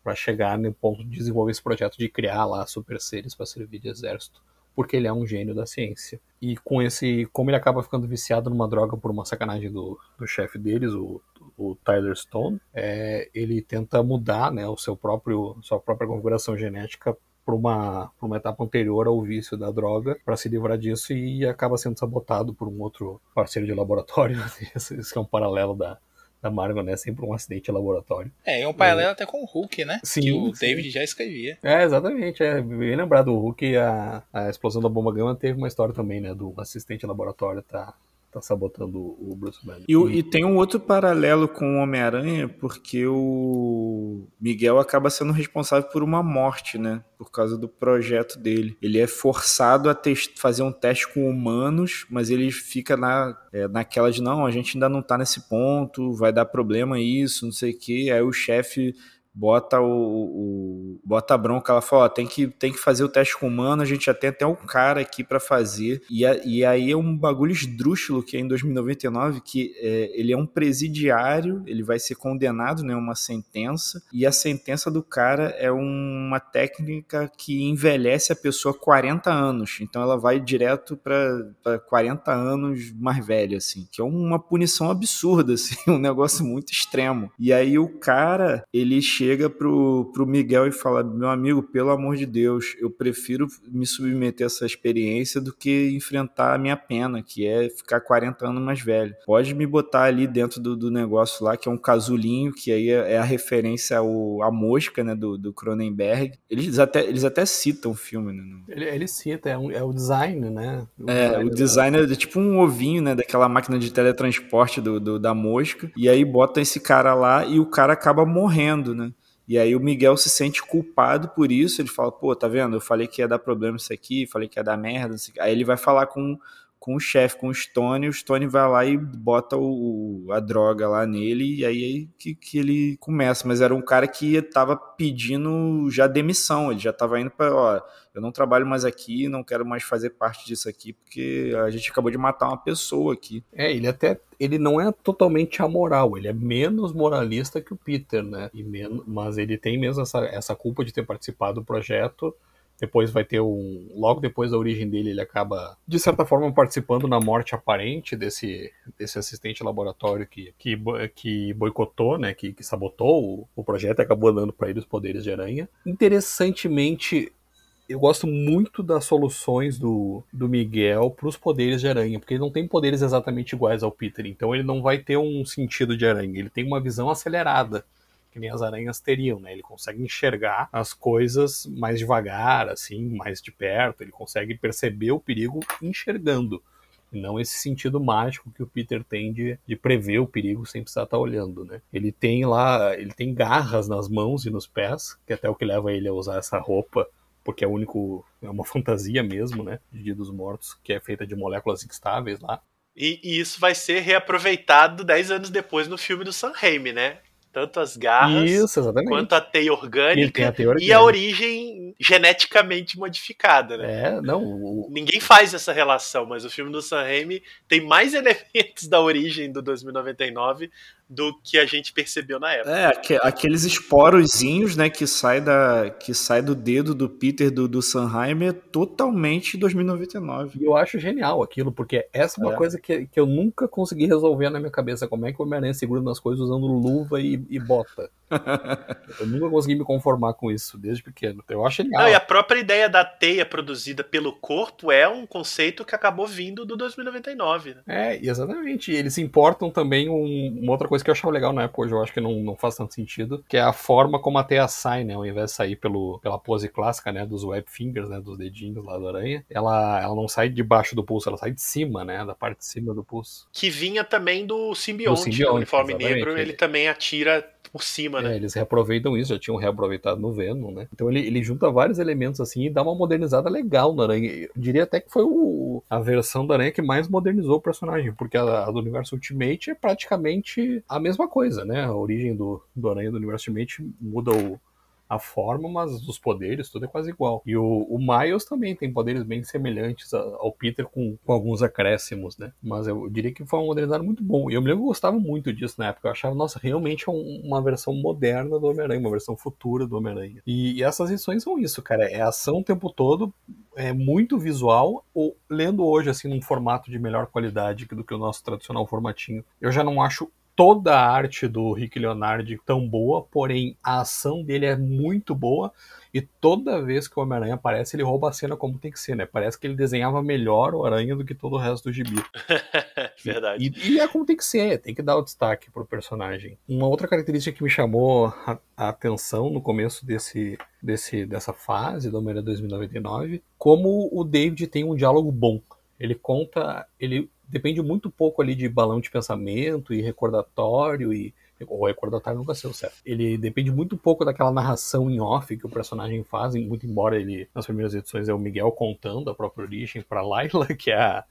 para chegar no ponto de desenvolver esse projeto de criar lá super seres para servir de exército, porque ele é um gênio da ciência. E com esse, como ele acaba ficando viciado numa droga por uma sacanagem do, do chefe deles, o, o Tyler Stone, é, ele tenta mudar, né, o seu próprio sua própria configuração genética para uma, uma etapa anterior ao vício da droga para se livrar disso e acaba sendo sabotado por um outro parceiro de laboratório. Esse é um paralelo da, da Marvel, né? Sempre um acidente de laboratório. É, é um paralelo é. até com o Hulk, né? Sim, que o sim. David já escrevia. É, exatamente. É bem lembrado. O Hulk, a, a explosão da bomba gama teve uma história também, né? Do assistente de laboratório tá tá sabotando o Bruce Banner. E, e, tem um outro paralelo com o Homem-Aranha, porque o Miguel acaba sendo responsável por uma morte, né? Por causa do projeto dele. Ele é forçado a fazer um teste com humanos, mas ele fica na, é, naquela de não, a gente ainda não tá nesse ponto, vai dar problema isso, não sei o que. Aí o chefe bota o, o, bota a bronca, ela fala, ó, tem que, tem que fazer o teste com humano, a gente já tem até um cara aqui para fazer, e, a, e aí é um bagulho esdrúxulo que é em 2099, que é, ele é um presidiário, ele vai ser condenado, né, uma sentença, e a sentença do cara é uma técnica que envelhece a pessoa 40 anos, então ela vai direto para 40 anos mais velho, assim, que é uma punição absurda, assim, um negócio muito extremo. E aí o cara, ele chega chega pro, pro Miguel e fala: Meu amigo, pelo amor de Deus, eu prefiro me submeter a essa experiência do que enfrentar a minha pena, que é ficar 40 anos mais velho. Pode me botar ali dentro do, do negócio lá, que é um casulinho, que aí é, é a referência ao, à mosca, né, do, do Cronenberg. Eles até, eles até citam o filme, né? Ele, ele cita, é, um, é o design, né? O é, design o design é tipo um ovinho, né, daquela máquina de teletransporte do, do, da mosca. E aí bota esse cara lá e o cara acaba morrendo, né? E aí o Miguel se sente culpado por isso. Ele fala, pô, tá vendo? Eu falei que ia dar problema isso aqui, falei que ia dar merda. Aí ele vai falar com, com o chefe, com o Stone, o Stone vai lá e bota o, a droga lá nele, e aí que, que ele começa. Mas era um cara que tava pedindo já demissão, ele já tava indo para, ó, eu não trabalho mais aqui, não quero mais fazer parte disso aqui, porque a gente acabou de matar uma pessoa aqui. É, ele até ele não é totalmente amoral, ele é menos moralista que o Peter, né? E menos, mas ele tem mesmo essa, essa culpa de ter participado do projeto. Depois vai ter um. Logo depois da origem dele, ele acaba, de certa forma, participando na morte aparente desse, desse assistente laboratório que, que, que boicotou, né? Que, que sabotou o, o projeto e acabou dando para ele os poderes de aranha. Interessantemente, eu gosto muito das soluções do, do Miguel para os poderes de aranha, porque ele não tem poderes exatamente iguais ao Peter, então ele não vai ter um sentido de aranha, ele tem uma visão acelerada, que nem as aranhas teriam, né? Ele consegue enxergar as coisas mais devagar, assim, mais de perto, ele consegue perceber o perigo enxergando. E não esse sentido mágico que o Peter tem de, de prever o perigo sem precisar estar olhando, né? Ele tem lá, ele tem garras nas mãos e nos pés, que é até o que leva ele a usar essa roupa porque é o único. É uma fantasia mesmo, né? De Dia dos Mortos, que é feita de moléculas instáveis lá. E, e, isso vai ser reaproveitado 10 anos depois no filme do Sam Raimi, né? Tanto as garras Isso, quanto a teia orgânica, a teia orgânica e a origem geneticamente modificada, né? É, não. O... Ninguém faz essa relação, mas o filme do Sam Raimi tem mais elementos da origem do 2099 do que a gente percebeu na época. É, aqueles esporozinhos, né, que sai da que sai do dedo do Peter do, do Sanheim é totalmente 2099. E eu acho genial aquilo, porque essa é uma é. coisa que, que eu nunca consegui resolver na minha cabeça, como é que o Homem-Aranha segura nas coisas usando luva e, e bota. eu nunca consegui me conformar com isso desde pequeno. Eu acho genial. Não, e a própria ideia da teia produzida pelo corpo é um conceito que acabou vindo do 2099. Né? É, exatamente. E eles importam também um, uma outra coisa que eu achava legal na época, hoje eu acho que não, não faz tanto sentido, que é a forma como a teia sai, né? Ao invés de sair pelo, pela pose clássica, né? Dos web fingers, né? Dos dedinhos lá da aranha, ela, ela não sai debaixo do pulso, ela sai de cima, né? Da parte de cima do pulso. Que vinha também do simbionte, do simbionte do uniforme negro, ele também atira por cima, né? É, eles reaproveitam isso, já tinham reaproveitado no Venom, né? Então ele, ele junta vários elementos assim e dá uma modernizada legal na Aranha. Eu diria até que foi o, a versão da Aranha que mais modernizou o personagem, porque a, a, do universo Ultimate é praticamente a mesma coisa, né? A origem do, do Aranha do universo Ultimate muda o, a forma, mas os poderes, tudo é quase igual. E o, o Miles também tem poderes bem semelhantes ao Peter, com, com, alguns acréscimos, né? Mas eu diria que foi um modernizado muito bom. E eu me lembro que eu gostava muito disso na época. Eu achava, nossa, realmente é um, uma versão moderna do Homem-Aranha, uma versão futura do Homem-Aranha. E, e, essas edições são isso, cara. É ação o tempo todo, é muito visual, ou lendo hoje, assim, num formato de melhor qualidade do que o nosso tradicional formatinho. Eu já não acho toda a arte do Rick Leonardi tão boa, porém a ação dele é muito boa e toda vez que o Homem-Aranha aparece, ele rouba a cena como tem que ser, né? Parece que ele desenhava melhor o Aranha do que todo o resto do gibi. Verdade. E, e, é como tem que ser, tem que dar o destaque pro personagem. Uma outra característica que me chamou a, a atenção no começo desse, desse, dessa fase do Homem-Aranha 2099, como o David tem um diálogo bom. Ele conta, ele depende muito pouco ali de balão de pensamento e recordatório e o recordatório nunca seu certo. Ele depende muito pouco daquela narração em off que o personagem faz, muito embora ele nas primeiras edições é o Miguel contando a própria origem para Layla, que é a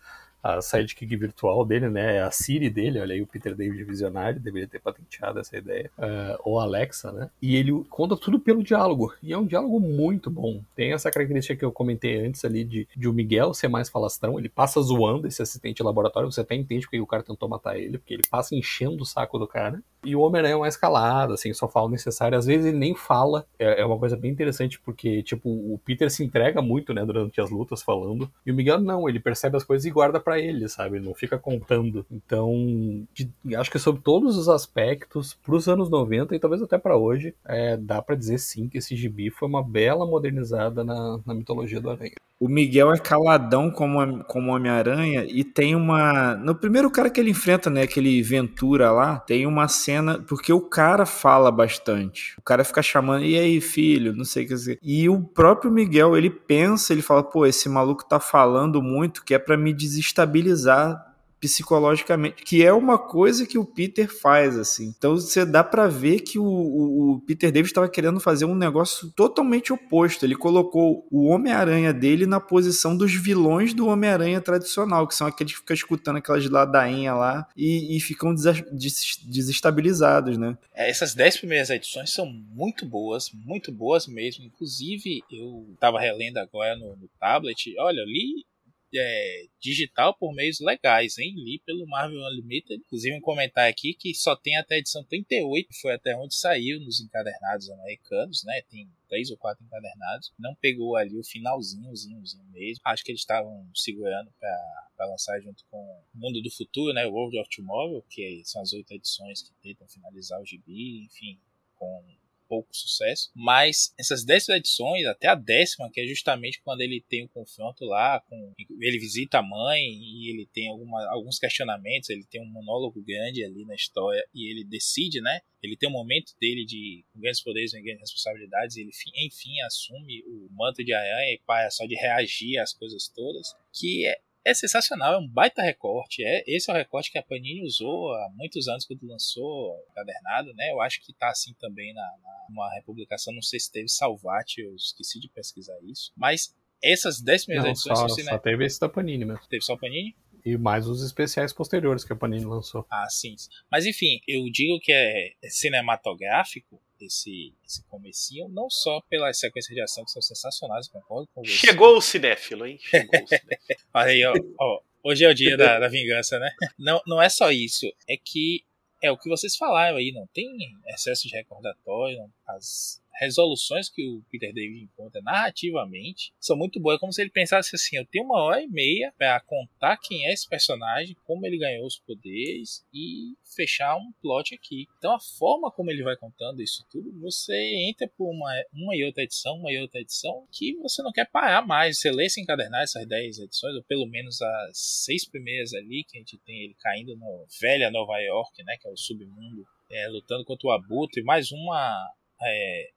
a sidekick virtual dele, né? É a Siri dele, olha aí o Peter David visionário, deveria ter patenteado essa ideia. Uh, ou Alexa, né? E ele conta tudo pelo diálogo. E é um diálogo muito bom. Tem essa característica que eu comentei antes ali de, de o Miguel ser mais falastrão. Ele passa zoando esse assistente de laboratório. Você até entende porque o cara tentou matar ele, porque ele passa enchendo o saco do cara. E o Homem-Aranha é mais calado, assim, só fala o necessário. Às vezes ele nem fala. É, é uma coisa bem interessante, porque, tipo, o Peter se entrega muito, né, durante as lutas falando. E o Miguel não, ele percebe as coisas e guarda para ele, sabe? Não fica contando. Então, de, acho que sobre todos os aspectos, pros anos 90 e talvez até para hoje, é, dá para dizer sim que esse gibi foi uma bela modernizada na, na mitologia do Aranha. O Miguel é caladão como, como Homem-Aranha e tem uma. No primeiro cara que ele enfrenta, né? Aquele Ventura lá, tem uma cena. Porque o cara fala bastante. O cara fica chamando, e aí, filho? Não sei o que dizer. E o próprio Miguel, ele pensa, ele fala, pô, esse maluco tá falando muito que é para me desestabilizar psicologicamente, que é uma coisa que o Peter faz, assim. Então você dá para ver que o, o, o Peter Davis estava querendo fazer um negócio totalmente oposto. Ele colocou o Homem-Aranha dele na posição dos vilões do Homem-Aranha tradicional, que são aqueles que ficam escutando aquelas ladainhas lá e, e ficam desestabilizados, né? É, essas dez primeiras edições são muito boas, muito boas mesmo. Inclusive, eu tava relendo agora no, no tablet. Olha, eu li é, digital por meios legais, hein? Li pelo Marvel Unlimited. Inclusive, um comentário aqui que só tem até a edição 38, foi até onde saiu nos encadernados americanos, né? Tem três ou quatro encadernados. Não pegou ali o finalzinhozinho mesmo. Acho que eles estavam segurando para lançar junto com o Mundo do Futuro, né? World of Tomorrow, que são as oito edições que tentam finalizar o gibi, enfim, com pouco sucesso. Mas essas 10 edições, até a décima, que é justamente quando ele tem o um confronto lá, com ele visita a mãe e ele tem alguma, alguns questionamentos, ele tem um monólogo grande ali na história e ele decide, né? Ele tem um momento dele de grandes poderes e grandes responsabilidades, e ele enfim assume o manto de aranha e para só de reagir às coisas todas, que é, é sensacional, é um baita recorte. É, esse é o recorte que a Panini usou há muitos anos quando lançou o cadernado, né? Eu acho que tá assim também na, na uma republicação, não sei se teve Salvati, eu esqueci de pesquisar isso. Mas essas 10 primeiras edições... Só, só teve esse da Panini mesmo. Teve só Panini? E mais os especiais posteriores que a Panini lançou. Ah, sim. Mas enfim, eu digo que é cinematográfico esse, esse comecinho, não só pelas sequências de ação que são sensacionais, concordo com você. Chegou o cinéfilo, hein? Chegou o cinéfilo. Olha aí, ó, ó, hoje é o dia da, da vingança, né? Não, não é só isso, é que é o que vocês falaram aí, não tem excesso de recordatório, as resoluções que o Peter David encontra narrativamente são muito boas. É como se ele pensasse assim: eu tenho uma hora e meia para contar quem é esse personagem, como ele ganhou os poderes e fechar um plot aqui. Então, a forma como ele vai contando isso tudo, você entra por uma, uma e outra edição, uma e outra edição, que você não quer parar mais. Você lê sem encadernar essas 10 edições, ou pelo menos as seis primeiras ali, que a gente tem ele caindo no velha Nova York, né, que é o submundo. É, lutando contra o Abutre, mais uma é,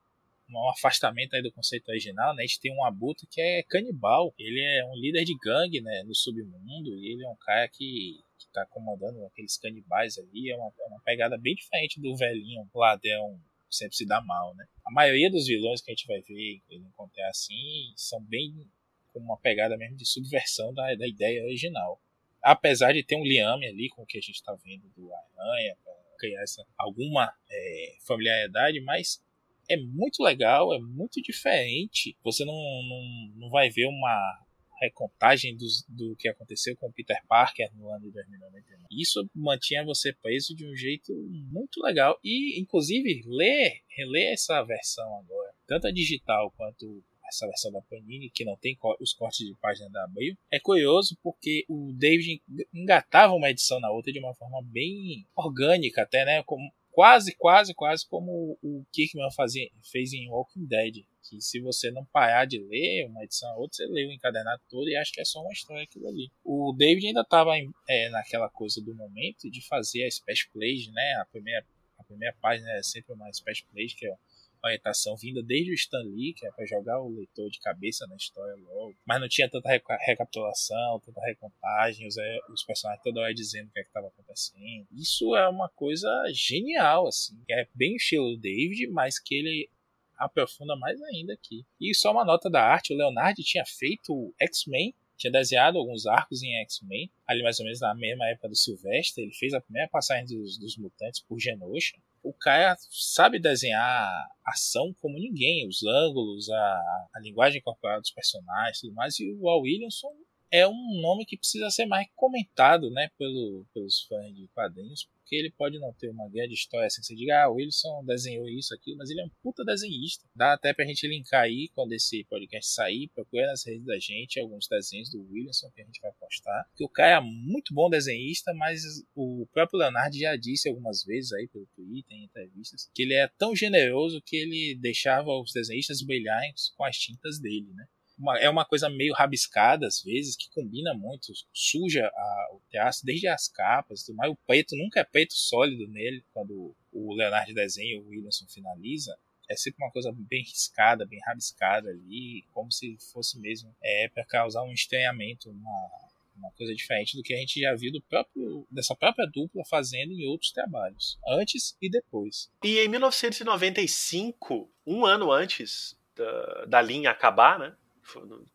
um afastamento aí do conceito original, né? A gente tem um Abutre que é canibal. Ele é um líder de gangue, né? No submundo. E ele é um cara que, que tá comandando aqueles canibais ali. É uma, é uma pegada bem diferente do velhinho ladrão sempre se dá mal, né? A maioria dos vilões que a gente vai ver ele encontrar assim são bem com uma pegada mesmo de subversão da, da ideia original. Apesar de ter um liame ali com o que a gente está vendo do Aranha, criar essa, alguma é, familiaridade, mas é muito legal, é muito diferente. Você não, não, não vai ver uma recontagem dos, do que aconteceu com Peter Parker no ano de 2099. Isso mantinha você preso de um jeito muito legal. E, inclusive, ler, reler essa versão agora, tanto a digital quanto essa versão da Panini, que não tem os cortes de página da Abril, é curioso porque o David engatava uma edição na outra de uma forma bem orgânica até, né? Como, quase, quase, quase como o Kirkman fazia, fez em Walking Dead. Que se você não parar de ler uma edição ou outra, você lê o encadernado todo e acha que é só uma história aquilo ali. O David ainda estava é, naquela coisa do momento de fazer a splash page, né? A primeira, a primeira página é sempre uma splash page, que é orientação vinda desde o Stan Lee, que é para jogar o leitor de cabeça na história logo. Mas não tinha tanta recapitulação, tanta recontagem, os, é, os personagens toda hora dizendo o que é estava acontecendo. Isso é uma coisa genial, assim. É bem o estilo David, mas que ele aprofunda mais ainda aqui. E só uma nota da arte, o Leonardo tinha feito X-Men tinha desenhado alguns arcos em X-Men, ali mais ou menos na mesma época do Sylvester. Ele fez a primeira passagem dos, dos mutantes por Genosha o cara sabe desenhar ação como ninguém, os ângulos, a, a linguagem corporal dos personagens, tudo mais. E o Al Williamson é um nome que precisa ser mais comentado, né, pelo, pelos fãs de quadrinhos, porque ele pode não ter uma grande história assim, você diga, ah, o Wilson desenhou isso, aquilo, mas ele é um puta desenhista. Dá até pra gente linkar aí, quando esse podcast sair, procura nas redes da gente alguns desenhos do Wilson que a gente vai postar. Que o cara é muito bom desenhista, mas o próprio Leonardo já disse algumas vezes aí pelo Twitter, em entrevistas, que ele é tão generoso que ele deixava os desenhistas brilharem com as tintas dele, né? Uma, é uma coisa meio rabiscada às vezes, que combina muito, suja a, o teatro, desde as capas, mas o preto nunca é preto sólido nele, quando o Leonardo desenha o Williamson finaliza. É sempre uma coisa bem riscada, bem rabiscada ali, como se fosse mesmo é, para causar um estranhamento, uma, uma coisa diferente do que a gente já viu do próprio, dessa própria dupla fazendo em outros trabalhos, antes e depois. E em 1995, um ano antes da, da linha acabar, né?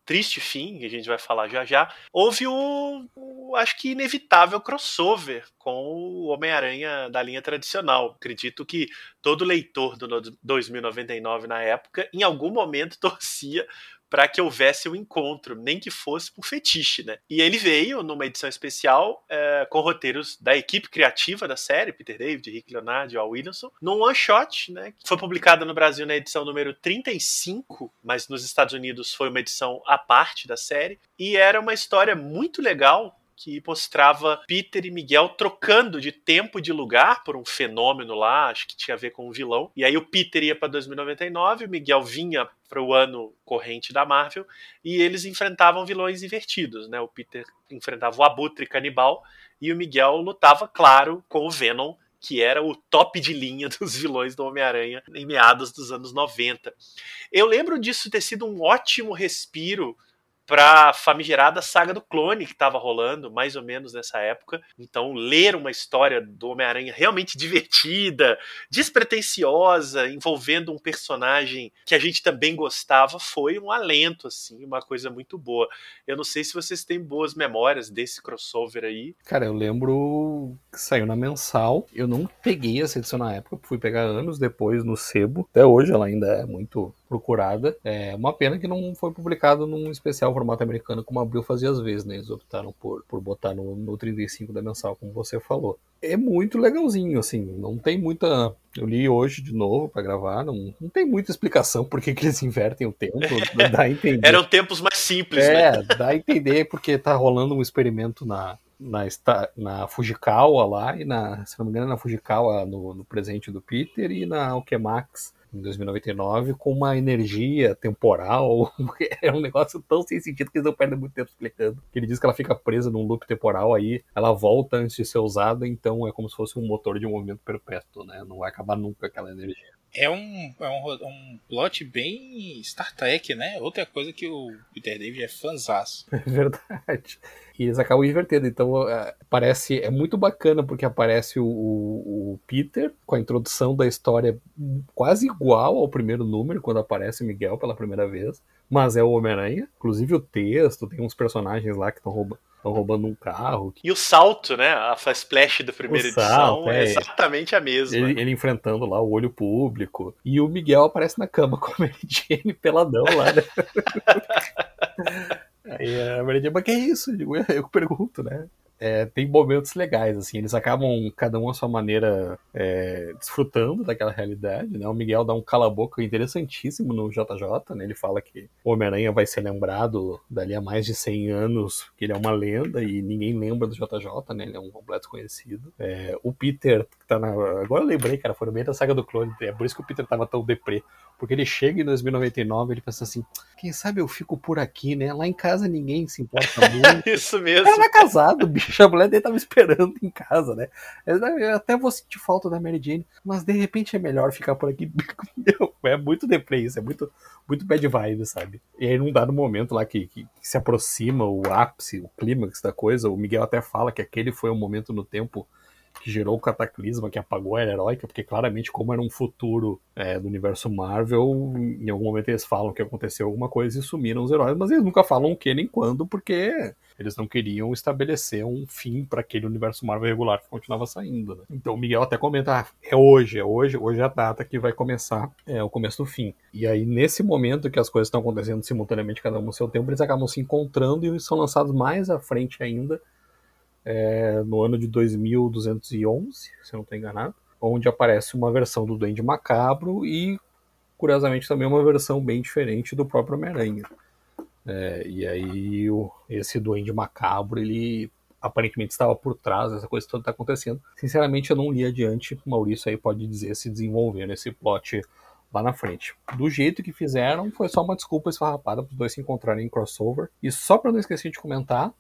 Triste fim, que a gente vai falar já já, houve o, o acho que inevitável crossover com o Homem-Aranha da linha tradicional. Acredito que todo leitor do 2099 na época, em algum momento, torcia para que houvesse um encontro, nem que fosse por fetiche, né? E ele veio numa edição especial é, com roteiros da equipe criativa da série, Peter David, Rick Leonardo e Al Williamson, num one shot, né? Que foi publicado no Brasil na edição número 35, mas nos Estados Unidos foi uma edição à parte da série. E era uma história muito legal que mostrava Peter e Miguel trocando de tempo e de lugar por um fenômeno lá, acho que tinha a ver com um vilão. E aí o Peter ia para 2099, o Miguel vinha para o ano corrente da Marvel e eles enfrentavam vilões invertidos, né? O Peter enfrentava o Abutre canibal e o Miguel lutava, claro, com o Venom que era o top de linha dos vilões do Homem-Aranha em meados dos anos 90. Eu lembro disso ter sido um ótimo respiro para famigerada saga do clone que estava rolando, mais ou menos nessa época. Então, ler uma história do Homem-Aranha realmente divertida, despretensiosa, envolvendo um personagem que a gente também gostava, foi um alento, assim, uma coisa muito boa. Eu não sei se vocês têm boas memórias desse crossover aí. Cara, eu lembro que saiu na mensal. Eu não peguei essa edição na época, fui pegar anos depois no sebo. Até hoje ela ainda é muito procurada. É uma pena que não foi publicado num especial formato americano como a Abril fazia às vezes, né? Eles optaram por, por botar no, no 35 da mensal, como você falou. É muito legalzinho, assim, não tem muita. Eu li hoje de novo para gravar, não, não tem muita explicação por que, que eles invertem o tempo, dá a entender. Eram tempos mais simples, é, né? dá a entender porque tá rolando um experimento na, na, na Fujikawa lá, e na, se não me engano, na Fujikawa no, no presente do Peter e na Alchemax em 2099 com uma energia temporal. é um negócio tão sem sentido que eles não perdem muito tempo explicando. Ele diz que ela fica presa num loop temporal, aí ela volta antes de ser usada, então é como se fosse um motor de um movimento perpétuo, né? Não vai acabar nunca aquela energia. É um, é um, um plot bem Star Trek, né? Outra coisa que o Peter David é fanzaço. É verdade. E eles acabam invertendo. Então, é, parece. É muito bacana porque aparece o, o, Peter com a introdução da história quase igual ao primeiro número, quando aparece Miguel pela primeira vez. Mas é o Homem-Aranha. Inclusive o texto, tem uns personagens lá que estão roubando estão roubando um carro. E o salto, né? A splash da primeira salto, edição é, é, exatamente a mesma. Ele, ele, enfrentando lá o olho público. E o Miguel aparece na cama com a Mary Jane peladão lá, né? Aí a Mary Jane, mas que é isso? Eu, eu pergunto, né? É, tem momentos legais, assim, eles acabam, cada um à sua maneira, é, desfrutando daquela realidade, né? O Miguel dá um cala-boca interessantíssimo no JJ, né? Ele fala que o Homem-Aranha vai ser lembrado dali a mais de 100 anos, que ele é uma lenda e ninguém lembra do JJ, né? Ele é um completo desconhecido. É, o Peter, que tá na... Agora eu lembrei, cara, foi no meio da saga do clone, é por isso que o Peter tava tão deprê, porque ele chega em 2099 ele pensa assim, quem sabe eu fico por aqui, né? Lá em casa ninguém se importa muito. isso mesmo. Ele era casado, bicho a mulher dele tava esperando em casa, né? Eu até vou sentir falta da Mary Jane, mas de repente é melhor ficar por aqui. é muito deprê isso, é muito, muito bad vibe, sabe? E aí num dado momento lá que, que, que se aproxima o ápice, o clímax da coisa, o Miguel até fala que aquele foi um momento no tempo que gerou o cataclisma, que apagou a era heróica, porque claramente, como era um futuro é, do universo Marvel, em algum momento eles falam que aconteceu alguma coisa e sumiram os heróis, mas eles nunca falam o que nem quando, porque eles não queriam estabelecer um fim para aquele universo Marvel regular que continuava saindo. Né? Então o Miguel até comenta: ah, é hoje, é hoje, hoje é a data que vai começar é, o começo do fim. E aí, nesse momento que as coisas estão acontecendo simultaneamente, cada um no seu tempo, eles acabam se encontrando e são lançados mais à frente ainda é, no ano de 2211, se eu não estou enganado, onde aparece uma versão do Duende Macabro e, curiosamente, também uma versão bem diferente do próprio Homem-Aranha. É, e aí o, esse Duende Macabro, ele aparentemente estava por trás dessa coisa toda que está acontecendo. Sinceramente, eu não li adiante, o Maurício aí pode dizer se desenvolver nesse plot lá na frente. Do jeito que fizeram, foi só uma desculpa esfarrapada para os dois se encontrarem em crossover. E só para não esquecer de comentar,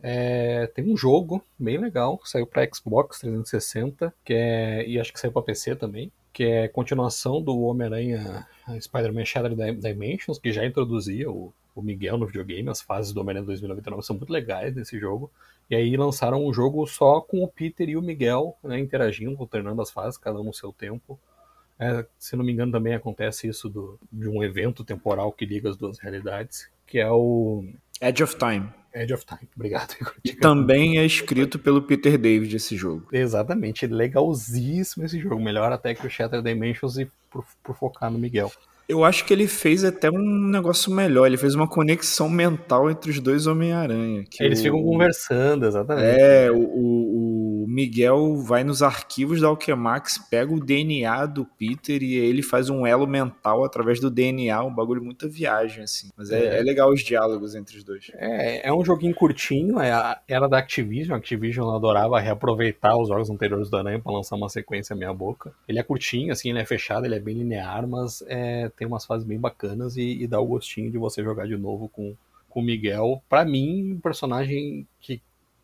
é, tem um jogo bem legal que saiu para Xbox 360 que é, e acho que saiu para PC também, que é continuação do Homem-Aranha Spider-Man Shattered Dimensions, que já introduzia o, o Miguel no videogame, as fases do Homem-Aranha 2099 são muito legais nesse jogo. E aí lançaram um jogo só com o Peter e o Miguel né, interagindo, alternando as fases, cada um no seu tempo. É, se não me engano, também acontece isso do, de um evento temporal que liga as duas realidades, que é o Edge of Time. Edge of Time, obrigado. E também é escrito pelo Peter David esse jogo. Exatamente, legalzíssimo esse jogo. Melhor até que o Shattered Dimensions e por, por focar no Miguel. Eu acho que ele fez até um negócio melhor. Ele fez uma conexão mental entre os dois Homem-Aranha. Eles o... ficam conversando, exatamente. É, o, o, o, Miguel vai nos arquivos da Alquemax, pega o DNA do Peter e ele faz um elo mental através do DNA, um bagulho muita viagem, assim. Mas é, é. é legal os diálogos entre os dois. É, é um joguinho curtinho, é a, era da Activision, a Activision adorava reaproveitar os jogos anteriores do Aranha pra lançar uma sequência meia boca. Ele é curtinho, assim, ele é fechado, ele é bem linear, mas é, tem umas fases bem bacanas e, e dá o gostinho de você jogar de novo com com o Miguel. Para mim, um personagem que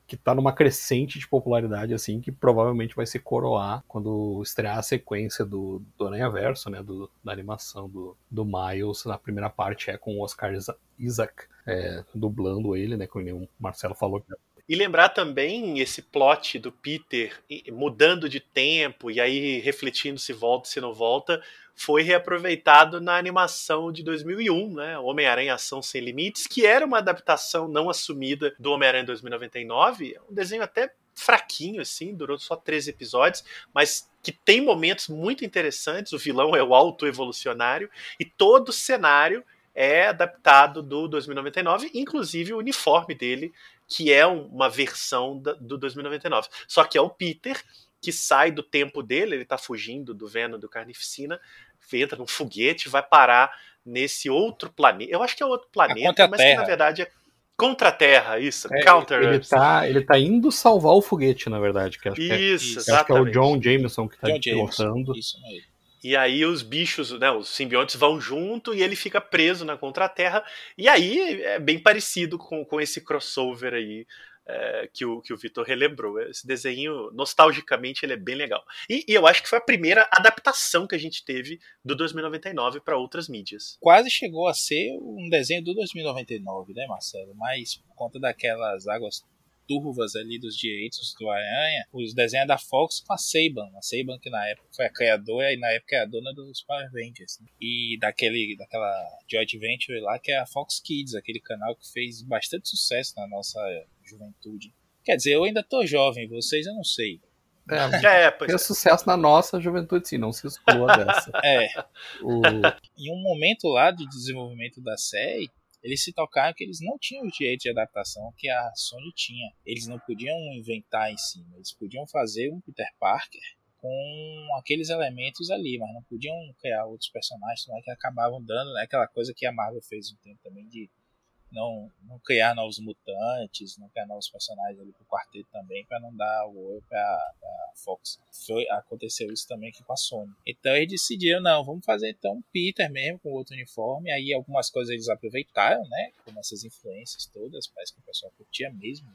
que tá numa crescente de popularidade, assim, que provavelmente vai se coroar quando estrear a sequência do, do Aranha Verso, né, do, da animação do, do Miles. Na primeira parte é com o Oscar Isaac é, dublando ele, né, como o Marcelo falou. E lembrar também esse plot do Peter mudando de tempo e aí refletindo se volta, se não volta, foi reaproveitado na animação de 2001, né, Homem-Aranha Ação Sem Limites, que era uma adaptação não assumida do Homem-Aranha 2099, um desenho até fraquinho assim, durou só 13 episódios, mas que tem momentos muito interessantes, o vilão é o auto-evolucionário e todo o cenário é adaptado do 2099, inclusive o uniforme dele, que é uma versão do 2099. Só que é o Peter que sai do tempo dele, ele tá fugindo do Venom do Carnificina, entra num foguete, vai parar nesse outro planeta. Eu acho que é outro planeta, mas que na verdade é contra a Terra, isso, é, Counter ele tá, ele tá indo salvar o foguete, na verdade. Que acho isso, que é, acho que é o John Jameson que tá pilotando. Isso mesmo. E aí os bichos, né, os simbiontes vão junto e ele fica preso na Contra-Terra. E aí é bem parecido com, com esse crossover aí é, que o, que o Vitor relembrou. Esse desenho, nostalgicamente, ele é bem legal. E, e, eu acho que foi a primeira adaptação que a gente teve do 2099 para outras mídias. Quase chegou a ser um desenho do 2099, né, Marcelo? Mas por conta daquelas águas turvas ali dos direitos do Aranha, os desenhos da Fox com a Saban. A Saban que na época foi a criadora e na época é a dona dos Power Rangers. Né? E daquele, daquela joint venture lá que é a Fox Kids, aquele canal que fez bastante sucesso na nossa juventude. Quer dizer, eu ainda tô jovem, vocês eu não sei. É, é pois é. sucesso na nossa juventude, sim, não se exclua dessa. É. O... Em um momento lá de desenvolvimento da série, eles se tocaram que eles não tinham o direito de adaptação que a Sony tinha. Eles não podiam inventar em cima, eles podiam fazer um Peter Parker com aqueles elementos ali, mas não podiam criar outros personagens que acabavam dando né, aquela coisa que a Marvel fez um tempo também de não, não criar novos mutantes, não criar novos personagens ali pro quarteto também, para não dar o oi pra, pra Fox. Foi, aconteceu isso também aqui com a Sony. Então eles decidiram, não, vamos fazer então Peter mesmo com outro uniforme. Aí algumas coisas eles aproveitaram, né? Como essas influências todas, parece que o pessoal curtia mesmo.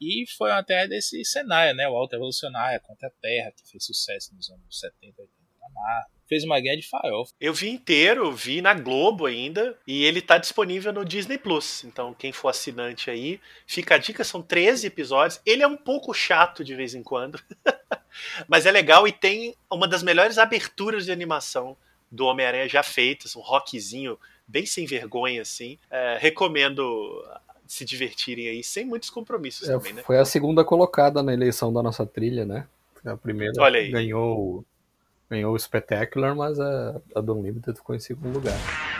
E foi até desse cenário, né? O Alto Evolucionário contra a Terra, que fez sucesso nos anos 70, 80 da Marvel fez uma guerra de farofa. Eu vi inteiro, vi na Globo ainda, e ele tá disponível no Disney Plus. Então, quem for assinante aí, fica a dica, são 13 episódios. Ele é um pouco chato de vez em quando, mas é legal e tem uma das melhores aberturas de animação do Homem-Aranha já feitas, um rockzinho bem sem vergonha, assim. É, recomendo se divertirem aí, sem muitos compromissos é, também, né? Foi a segunda colocada na eleição da nossa trilha, né? A primeira ganhou ganhou o Spectacular, mas a, a do Unlimited ficou em segundo lugar.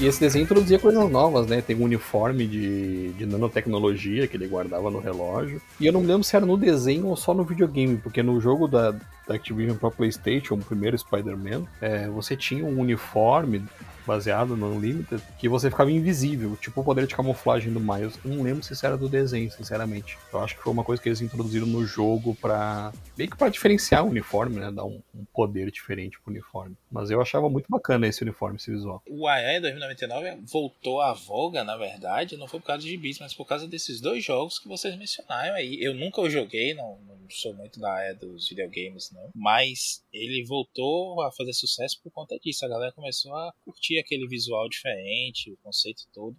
E esse desenho introduzia coisas novas, né? Tem um uniforme de, de nanotecnologia que ele guardava no relógio. E eu não me lembro se era no desenho ou só no videogame, porque no jogo da, da Activision para PlayStation, o primeiro Spider-Man, é, você tinha um uniforme baseado no Unlimited, que você ficava invisível, tipo o poder de camuflagem do Miles. Eu não lembro se isso era do desenho, sinceramente. Eu acho que foi uma coisa que eles introduziram no jogo pra. meio que pra diferenciar o uniforme, né? Dar um, um poder diferente pro uniforme. Mas eu achava muito bacana esse uniforme, esse visual. O AE 2099 voltou à voga, na verdade, não foi por causa de gibis, mas por causa desses dois jogos que vocês mencionaram aí. Eu nunca o joguei, não, não sou muito da área dos videogames, não. Mas ele voltou a fazer sucesso por conta disso. A galera começou a curtir aquele visual diferente, o conceito todo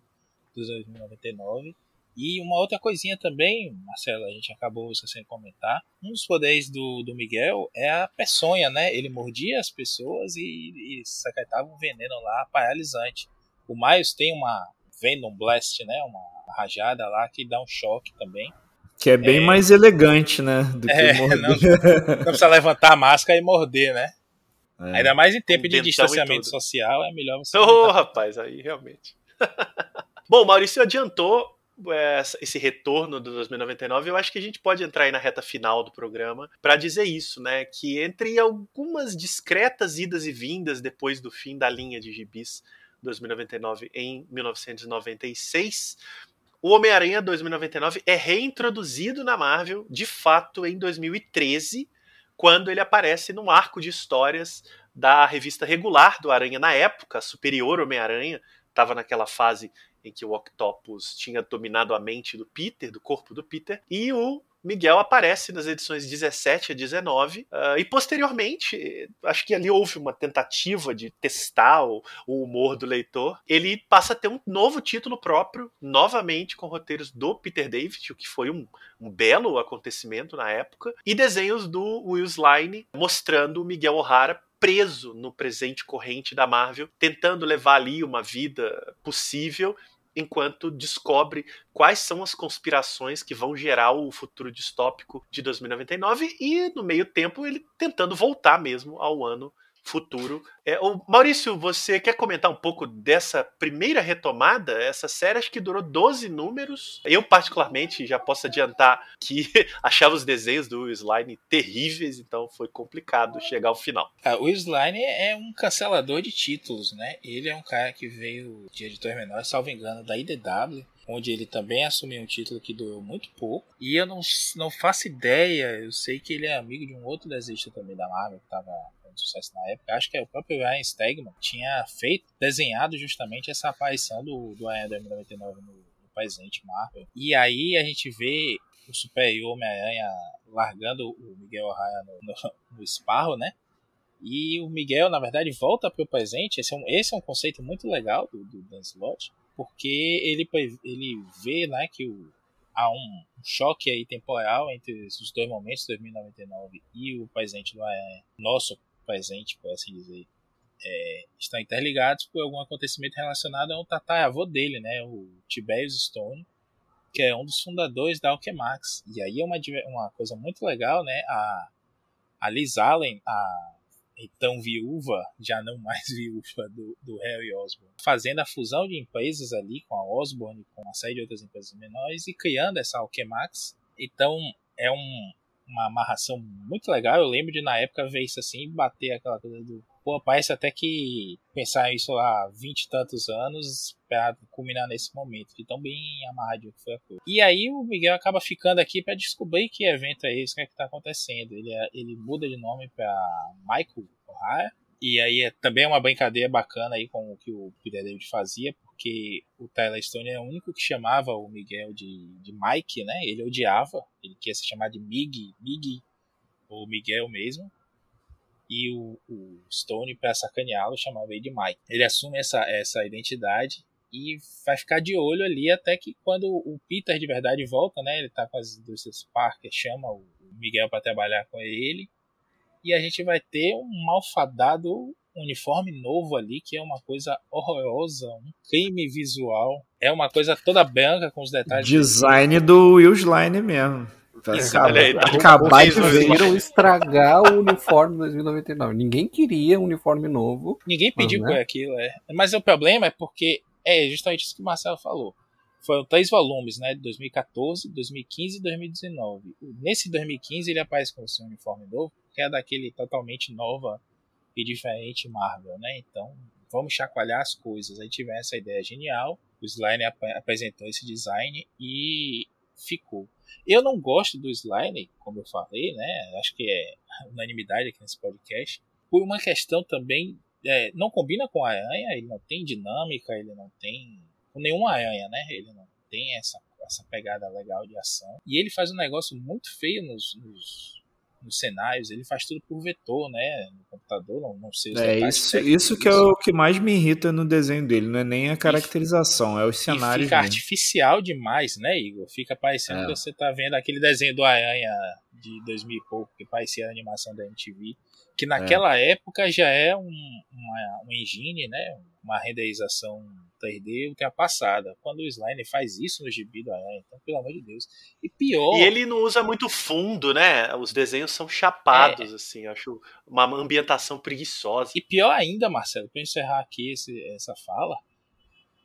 dos 2099. E uma outra coisinha também, Marcelo, a gente acabou esquecendo de comentar. Um dos poderes do, do Miguel é a peçonha, né? Ele mordia as pessoas e, e secretava um veneno lá paralisante. O Miles tem uma Venom Blast, né? Uma rajada lá que dá um choque também. Que é bem É. mais elegante, né? Do É, que morder. não, não precisa levantar a máscara e morder, né? É. Ainda mais em tempo Com de distanciamento social, é melhor você. Ô, rapaz, aí realmente. Bom, Maurício adiantou é, esse retorno do 2099. Eu acho que a gente pode entrar aí na reta final do programa para dizer isso, né? Que entre algumas discretas idas e vindas depois do fim da linha de gibis 2099 em 1996, o Homem-Aranha 2099 é reintroduzido na Marvel, de fato, em 2013, quando ele aparece num arco de histórias da revista regular do Aranha na época, Superior Homem-Aranha, estava naquela fase em que o Octopus tinha dominado a mente do Peter, do corpo do Peter, e o Miguel aparece nas edições 17 a 19, ah, e posteriormente, acho que ali houve uma tentativa de testar o, o humor do leitor. Ele passa a ter um novo título próprio, novamente com roteiros do Peter David, o que foi um, um belo acontecimento na época, e desenhos do Will Sline mostrando o Miguel O'Hara preso no presente corrente da Marvel, tentando levar ali uma vida possível enquanto descobre quais são as conspirações que vão gerar o futuro distópico de 2099 e no meio tempo ele tentando voltar mesmo ao ano futuro. É, o Maurício, você quer comentar um pouco dessa primeira retomada? Essa série acho que durou 12 números. Eu, particularmente, já posso adiantar que achava os desenhos do Slime terríveis, então foi complicado chegar ao final. Ah, o Slime é um cancelador de títulos, né? Ele é um cara que veio de editor menor, salvo engano, da IDW, onde ele também assumiu um título que durou muito pouco. E eu não, não faço ideia, eu sei que ele é amigo de um outro desenhista também da Marvel, que estava fazendo sucesso na época. Acho que é o próprio Ryan Stegman, tinha feito, desenhado justamente essa aparição do, do Aranha 2099 no, no presente Marvel. E aí a gente vê o Superior Homem-Aranha largando o Miguel O'Hara no, no, no Sparrow, né? E o Miguel, na verdade, volta para o presente. Esse é, um, esse é um conceito muito legal do, do Dan Slott, porque ele, ele vê né, que o, há um choque aí temporal entre os dois momentos, 2099 e o presente do Aranha, nosso presente, por assim dizer, é, estão interligados por algum acontecimento relacionado a um tataravô dele, né, o Tiberius Stone, que é um dos fundadores da Alchemax. E aí é uma, uma coisa muito legal, né, a, a Liz Allen, a então viúva, já não mais viúva do, do Harry Osborn, fazendo a fusão de empresas ali com a Osborn, com uma série de outras empresas menores e criando essa Alchemax. Então é um, uma amarração muito legal. Eu lembro de na época ver isso assim, bater aquela coisa do. Pô, parece até que pensar isso há 20 e tantos anos para culminar nesse momento, tão bem amarradinho que foi a coisa. E aí o Miguel acaba ficando aqui para descobrir que evento é esse, o que é que tá acontecendo. Ele, ele muda de nome para Michael O'Hara. E aí é, também é uma brincadeira bacana aí com o que o Peter David fazia, porque o Tyler Stone é o único que chamava o Miguel de, de Mike, né? Ele odiava, ele queria se chamar de Mig, Mig ou Miguel mesmo. E o, o Stone, para sacaneá-lo, chamava ele de Mike. Ele assume essa, essa identidade e vai ficar de olho ali até que quando o Peter de verdade volta, né? Ele tá com as indústrias Parker, chama o Miguel para trabalhar com ele. E a gente vai ter um malfadado uniforme novo ali, que é uma coisa horrorosa, um crime visual. É uma coisa toda branca com os detalhes. Design do Will Slime mesmo. Aí, tá. acabar de. Conseguiram estragar o uniforme 2099. Ninguém queria um uniforme novo. Ninguém pediu Mas, né? aquilo, é. Mas o problema é porque é justamente isso que o Marcelo falou. Foram três volumes, né? De 2014, 2015 e 2019. Nesse 2015 ele aparece com esse uniforme novo, que é daquele totalmente nova e diferente Marvel, né? Então vamos chacoalhar as coisas. Aí tivemos essa ideia genial. O Slime ap apresentou esse design e ficou. Eu não gosto do Slime, como eu falei, né? Acho que é unanimidade aqui nesse podcast. Por uma questão também. É, não combina com a aranha, ele não tem dinâmica, ele não tem. Com nenhuma aranha, né? Ele não tem essa, essa pegada legal de ação. E ele faz um negócio muito feio nos, nos, nos cenários, ele faz tudo por vetor, né? No computador, não, não sei os É isso, isso que é o que mais me irrita no desenho dele, não é nem a caracterização, é os E cenários. fica mesmo. artificial demais, né, Igor? Fica parecendo É. que você tá vendo aquele desenho do Aranha de 2000 e pouco, que parecia a animação da MTV, que naquela é. época já é um, uma, um engine, né, uma renderização 3D ultrapassada. Quando o Slime faz isso no gibi do Aranha, então pelo amor de Deus. E pior. E ele não usa muito fundo, né? Os desenhos são chapados, é. assim, acho uma ambientação preguiçosa. E pior ainda, Marcelo, para encerrar aqui esse, essa fala,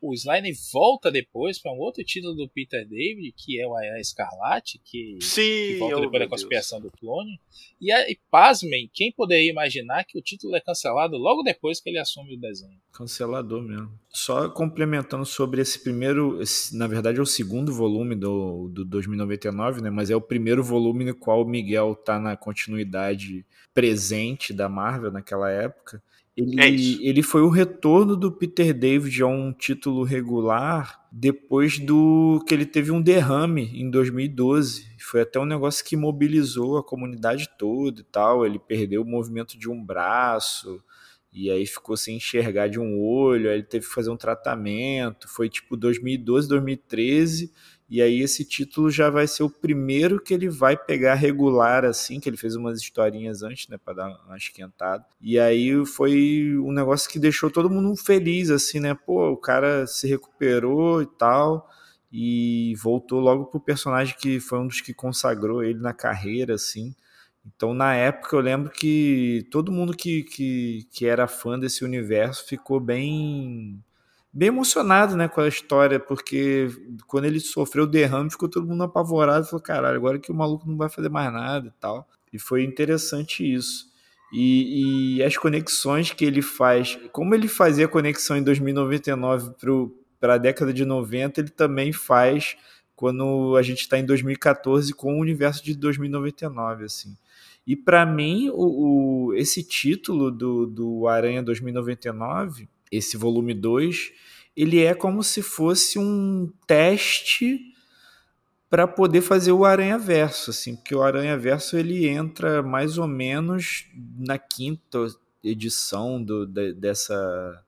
o Slime volta depois para um outro título do Peter David, que é o Aranha Escarlate, que, Sim, que volta oh, depois da conspiração Deus. do clone. E, e pasmem, quem poderia imaginar que o título é cancelado logo depois que ele assume o desenho? Cancelador mesmo. Só complementando sobre esse primeiro, esse, na verdade é o segundo volume do, do 2099, né? Mas é o primeiro volume no qual o Miguel tá na continuidade presente da Marvel naquela época. Ele, é ele foi o retorno do Peter David a um título regular depois do que ele teve um derrame em 2012. Foi até um negócio que mobilizou a comunidade toda e tal. Ele perdeu o movimento de um braço e aí ficou sem enxergar de um olho. Aí ele teve que fazer um tratamento. Foi tipo 2012, 2013 e aí esse título já vai ser o primeiro que ele vai pegar regular assim, que ele fez umas historinhas antes, né, para dar uma esquentada. E aí foi um negócio que deixou todo mundo feliz assim, né? Pô, o cara se recuperou e tal e voltou logo pro personagem que foi um dos que consagrou ele na carreira assim. Então, na época, eu lembro que todo mundo que, que, que era fã desse universo ficou bem bem emocionado, né, com a história, porque quando ele sofreu o derrame, ficou todo mundo apavorado, falou, caralho, agora que o maluco não vai fazer mais nada e tal. E foi interessante isso. E, e as conexões que ele faz, como ele fazia conexão em 2099 para a década de 90, ele também faz quando a gente está em 2014 com o universo de 2099, assim. E para mim, o, o, esse título do, do Aranha 2099, esse volume 2, ele é como se fosse um teste para poder fazer o Aranha Verso, assim, porque o Aranha Verso ele entra mais ou menos na quinta edição do, de, dessa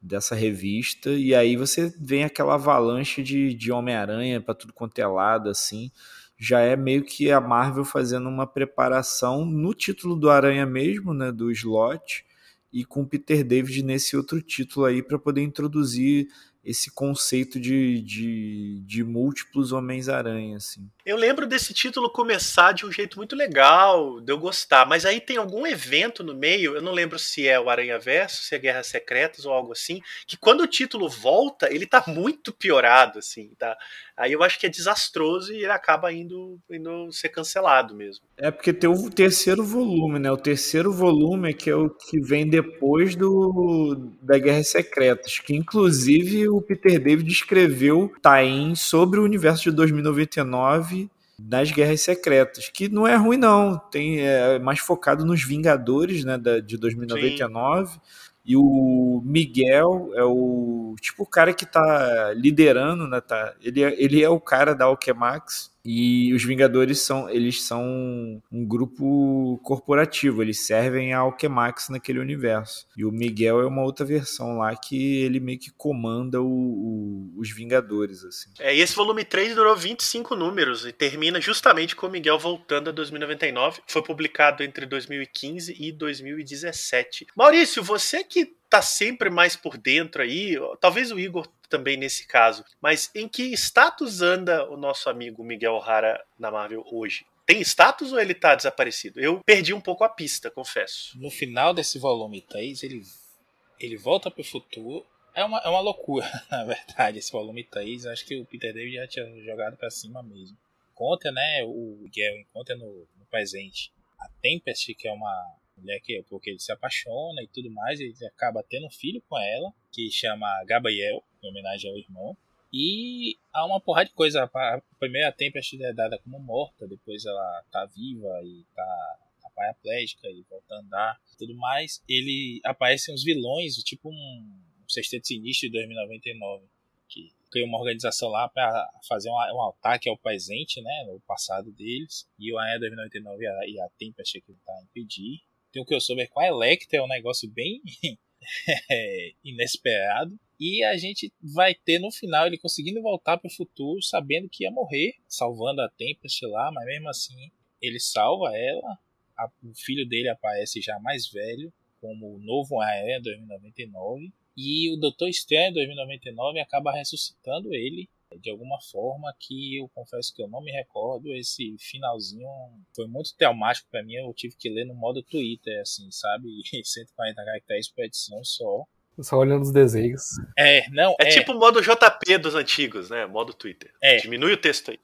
dessa revista e aí você vem aquela avalanche de, de Homem-Aranha para tudo quanto é lado, assim, já é meio que a Marvel fazendo uma preparação no título do Aranha mesmo, né, do slot, e com Peter David nesse outro título aí para poder introduzir esse conceito de, de, de múltiplos Homens-Aranha, assim. Eu lembro desse título começar de um jeito muito legal, de eu gostar, mas aí tem algum evento no meio, eu não lembro se é o Aranha Verso, se é Guerras Secretas ou algo assim, que quando o título volta, ele tá muito piorado, assim, tá? Aí eu acho que é desastroso e ele acaba indo, indo ser cancelado mesmo. É porque tem o terceiro volume, né? O terceiro volume é que é o que vem depois do da Guerras Secretas, que inclusive o Peter David escreveu Tain sobre o universo de 2099 das Guerras Secretas, que não é ruim não, tem é mais focado nos Vingadores, né, da, de 2099. Sim e o Miguel é o tipo o cara que tá liderando, né? Tá, ele, é, ele é o cara da Alquemax e os Vingadores são eles são um grupo corporativo, eles servem a Alquemax naquele universo. E o Miguel é uma outra versão lá que ele meio que comanda o, o, os Vingadores assim. É, e esse volume 3 durou 25 números e termina justamente com o Miguel voltando a 2099. Foi publicado entre 2015 e 2017. Maurício, você que tá sempre mais por dentro aí, talvez o Igor também nesse caso, mas em que status anda o nosso amigo Miguel O'Hara na Marvel hoje? Tem status ou ele tá desaparecido? Eu perdi um pouco a pista, confesso. No final desse volume 3, ele, ele volta pro futuro. É uma, é uma loucura, na verdade, esse volume 3. Acho que o Peter David já tinha jogado para cima mesmo. Conta, né, o Miguel encontra no, no presente a Tempest, que é uma mulher que porque ele se apaixona e tudo mais, ele acaba tendo um filho com ela, que chama Gabriel, em homenagem ao irmão. E há uma porrada de coisa. A primeira Tempest é dada como morta, depois ela tá viva e tá, tá paraplégica e volta a andar tudo mais. Ele aparecem uns vilões, tipo um, Sexteto Sinistro de 2099, que cria uma organização lá para fazer um, um, ataque ao presente, né, no passado deles. E o AE 2099 e a, e a Tempest que tá impedir tem o crossover com a Electra, é um negócio bem inesperado. E a gente vai ter no final ele conseguindo voltar para o futuro, sabendo que ia morrer, salvando a Tempest lá, mas mesmo assim ele salva ela, a, o filho dele aparece já mais velho, como o novo Homem-Aranha 2099, e o Doutor Estranho 2099 acaba ressuscitando ele de alguma forma que eu confesso que eu não me recordo. Esse finalzinho foi muito traumático para mim. Eu tive que ler no modo Twitter, assim, sabe? 140 caracteres por edição só. Só olhando os desenhos. É, não. É, é, tipo o modo JP dos antigos, né? Modo Twitter. É. Diminui o texto aí.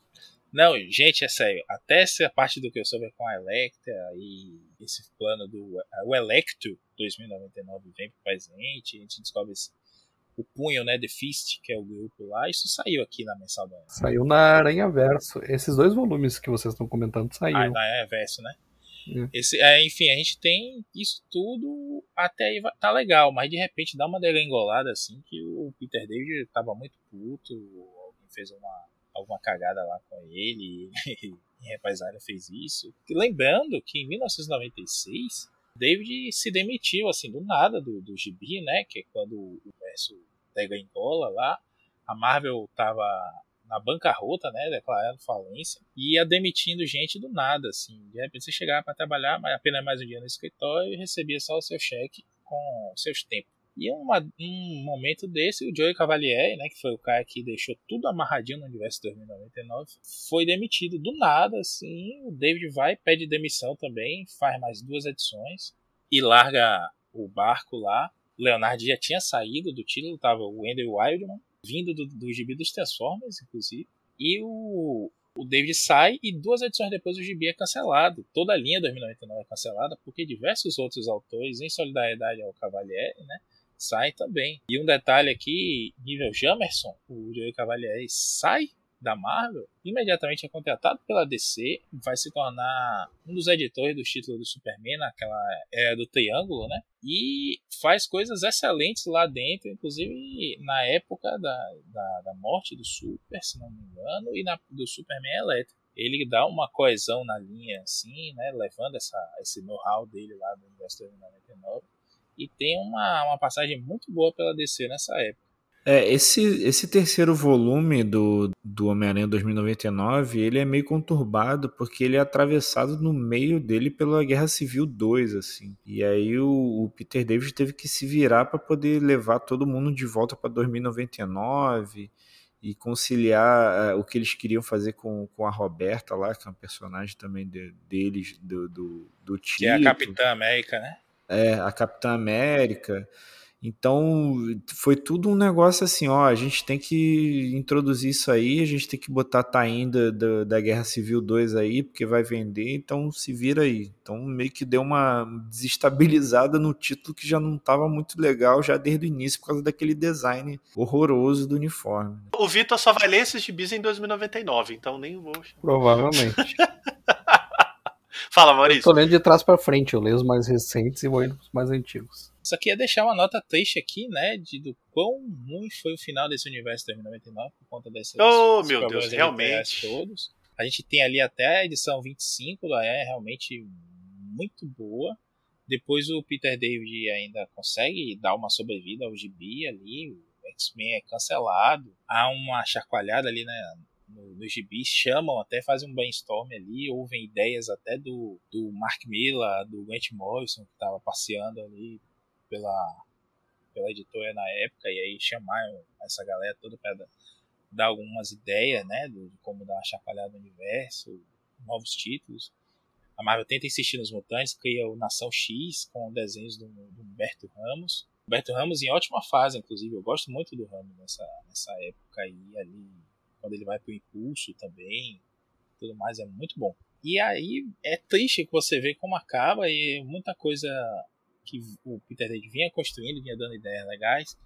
Não, gente, é sério. Até essa parte do que eu soube com a Electra e esse plano do. O Electro 2099 vem pro presente, a gente descobre esse, o punho, né, The Fist, que é o grupo lá, isso saiu aqui na mensal da... Saiu na Aranha Verso. Esses dois volumes que vocês estão comentando saíram. Ah, na Aranha Verso, né? É. Esse, é, enfim, a gente tem isso tudo até aí tá legal, mas de repente dá uma derengolada assim que o Peter David tava muito puto, alguém fez uma, alguma cagada lá com ele, e em represália fez isso. E lembrando que em 1996 David se demitiu, assim, do nada do, do gibi, né? Que é quando o verso pega em cola lá. A Marvel tava na bancarrota, né? Declarando falência. E ia demitindo gente do nada, assim. De repente você chegava para trabalhar, mas apenas mais um dia no escritório e recebia só o seu cheque com seus tempos. E uma, um momento desse, o Joey Cavalieri, né, que foi o cara que deixou tudo amarradinho no universo 2099, foi demitido do nada, assim. O David vai, pede demissão também, faz mais duas edições e larga o barco lá. Leonardo já tinha saído do título, tava o Andrew Wildman, vindo do, do gibi dos Transformers, inclusive. E o, o David sai e duas edições depois o gibi é cancelado. Toda a linha 2099 é cancelada porque diversos outros autores, em solidariedade ao Cavalieri, né, sai também. E um detalhe aqui, nível Jamerson, o Joey Cavalieri sai da Marvel, imediatamente é contratado pela DC, vai se tornar um dos editores dos títulos do Superman naquela era do Triângulo, né? E faz coisas excelentes lá dentro, inclusive na época da, da, da morte do Super, se não me engano, e na, do Superman Elétrico. Ele dá uma coesão na linha, assim, né? Levando essa, esse know-how dele lá do Universo 99 e tem uma, uma passagem muito boa pela DC nessa época. É, esse, esse terceiro volume do, do Homem-Aranha 2099, ele é meio conturbado porque ele é atravessado no meio dele pela Guerra Civil 2, assim. E aí o, o Peter David teve que se virar para poder levar todo mundo de volta para 2099 e conciliar uh, o que eles queriam fazer com, com a Roberta lá, que é um personagem também de, deles, do, do, do Tito. Que é a Capitã América, né? É, a Capitã América. Então, foi tudo um negócio assim, ó, a gente tem que introduzir isso aí, a gente tem que botar Taim da, da, da, Guerra Civil 2 aí, porque vai vender, então se vira aí. Então, meio que deu uma desestabilizada no título que já não estava muito legal já desde o início, por causa daquele design horroroso do uniforme. O Vitor só vai ler esses gibis em 2099, então nem vou... Provavelmente. Fala, Maurício. Eu tô lendo de trás para frente, eu leio os mais recentes e vou indo pros mais antigos. Só queria deixar uma nota triste aqui, né, de do quão ruim foi o final desse universo 2099 por conta desses Oh, meu Deus, realmente. Todos. A gente tem ali até a edição 25 da é realmente muito boa. Depois o Peter David ainda consegue dar uma sobrevida ao gibi ali, o X-Men é cancelado. Há uma chacoalhada ali, né, no, no gibis chamam, até fazem um brainstorm ali, ouvem ideias até do, do Mark Miller, do Grant Morrison, que estava passeando ali pela, pela editora na época, e aí chamaram essa galera toda para dar, dar algumas ideias, né, de como dar uma chacoalhada no universo, novos títulos. A Marvel tenta insistir nos mutantes, cria o Nação X com desenhos do, do Humberto Ramos. Humberto Ramos em ótima fase, inclusive. Eu gosto muito do Ramos nessa, nessa época aí, ali quando ele vai pro impulso também, tudo mais, é muito bom. E aí é triste que você vê como acaba e muita coisa que o Peter David vinha construindo, vinha dando ideias legais,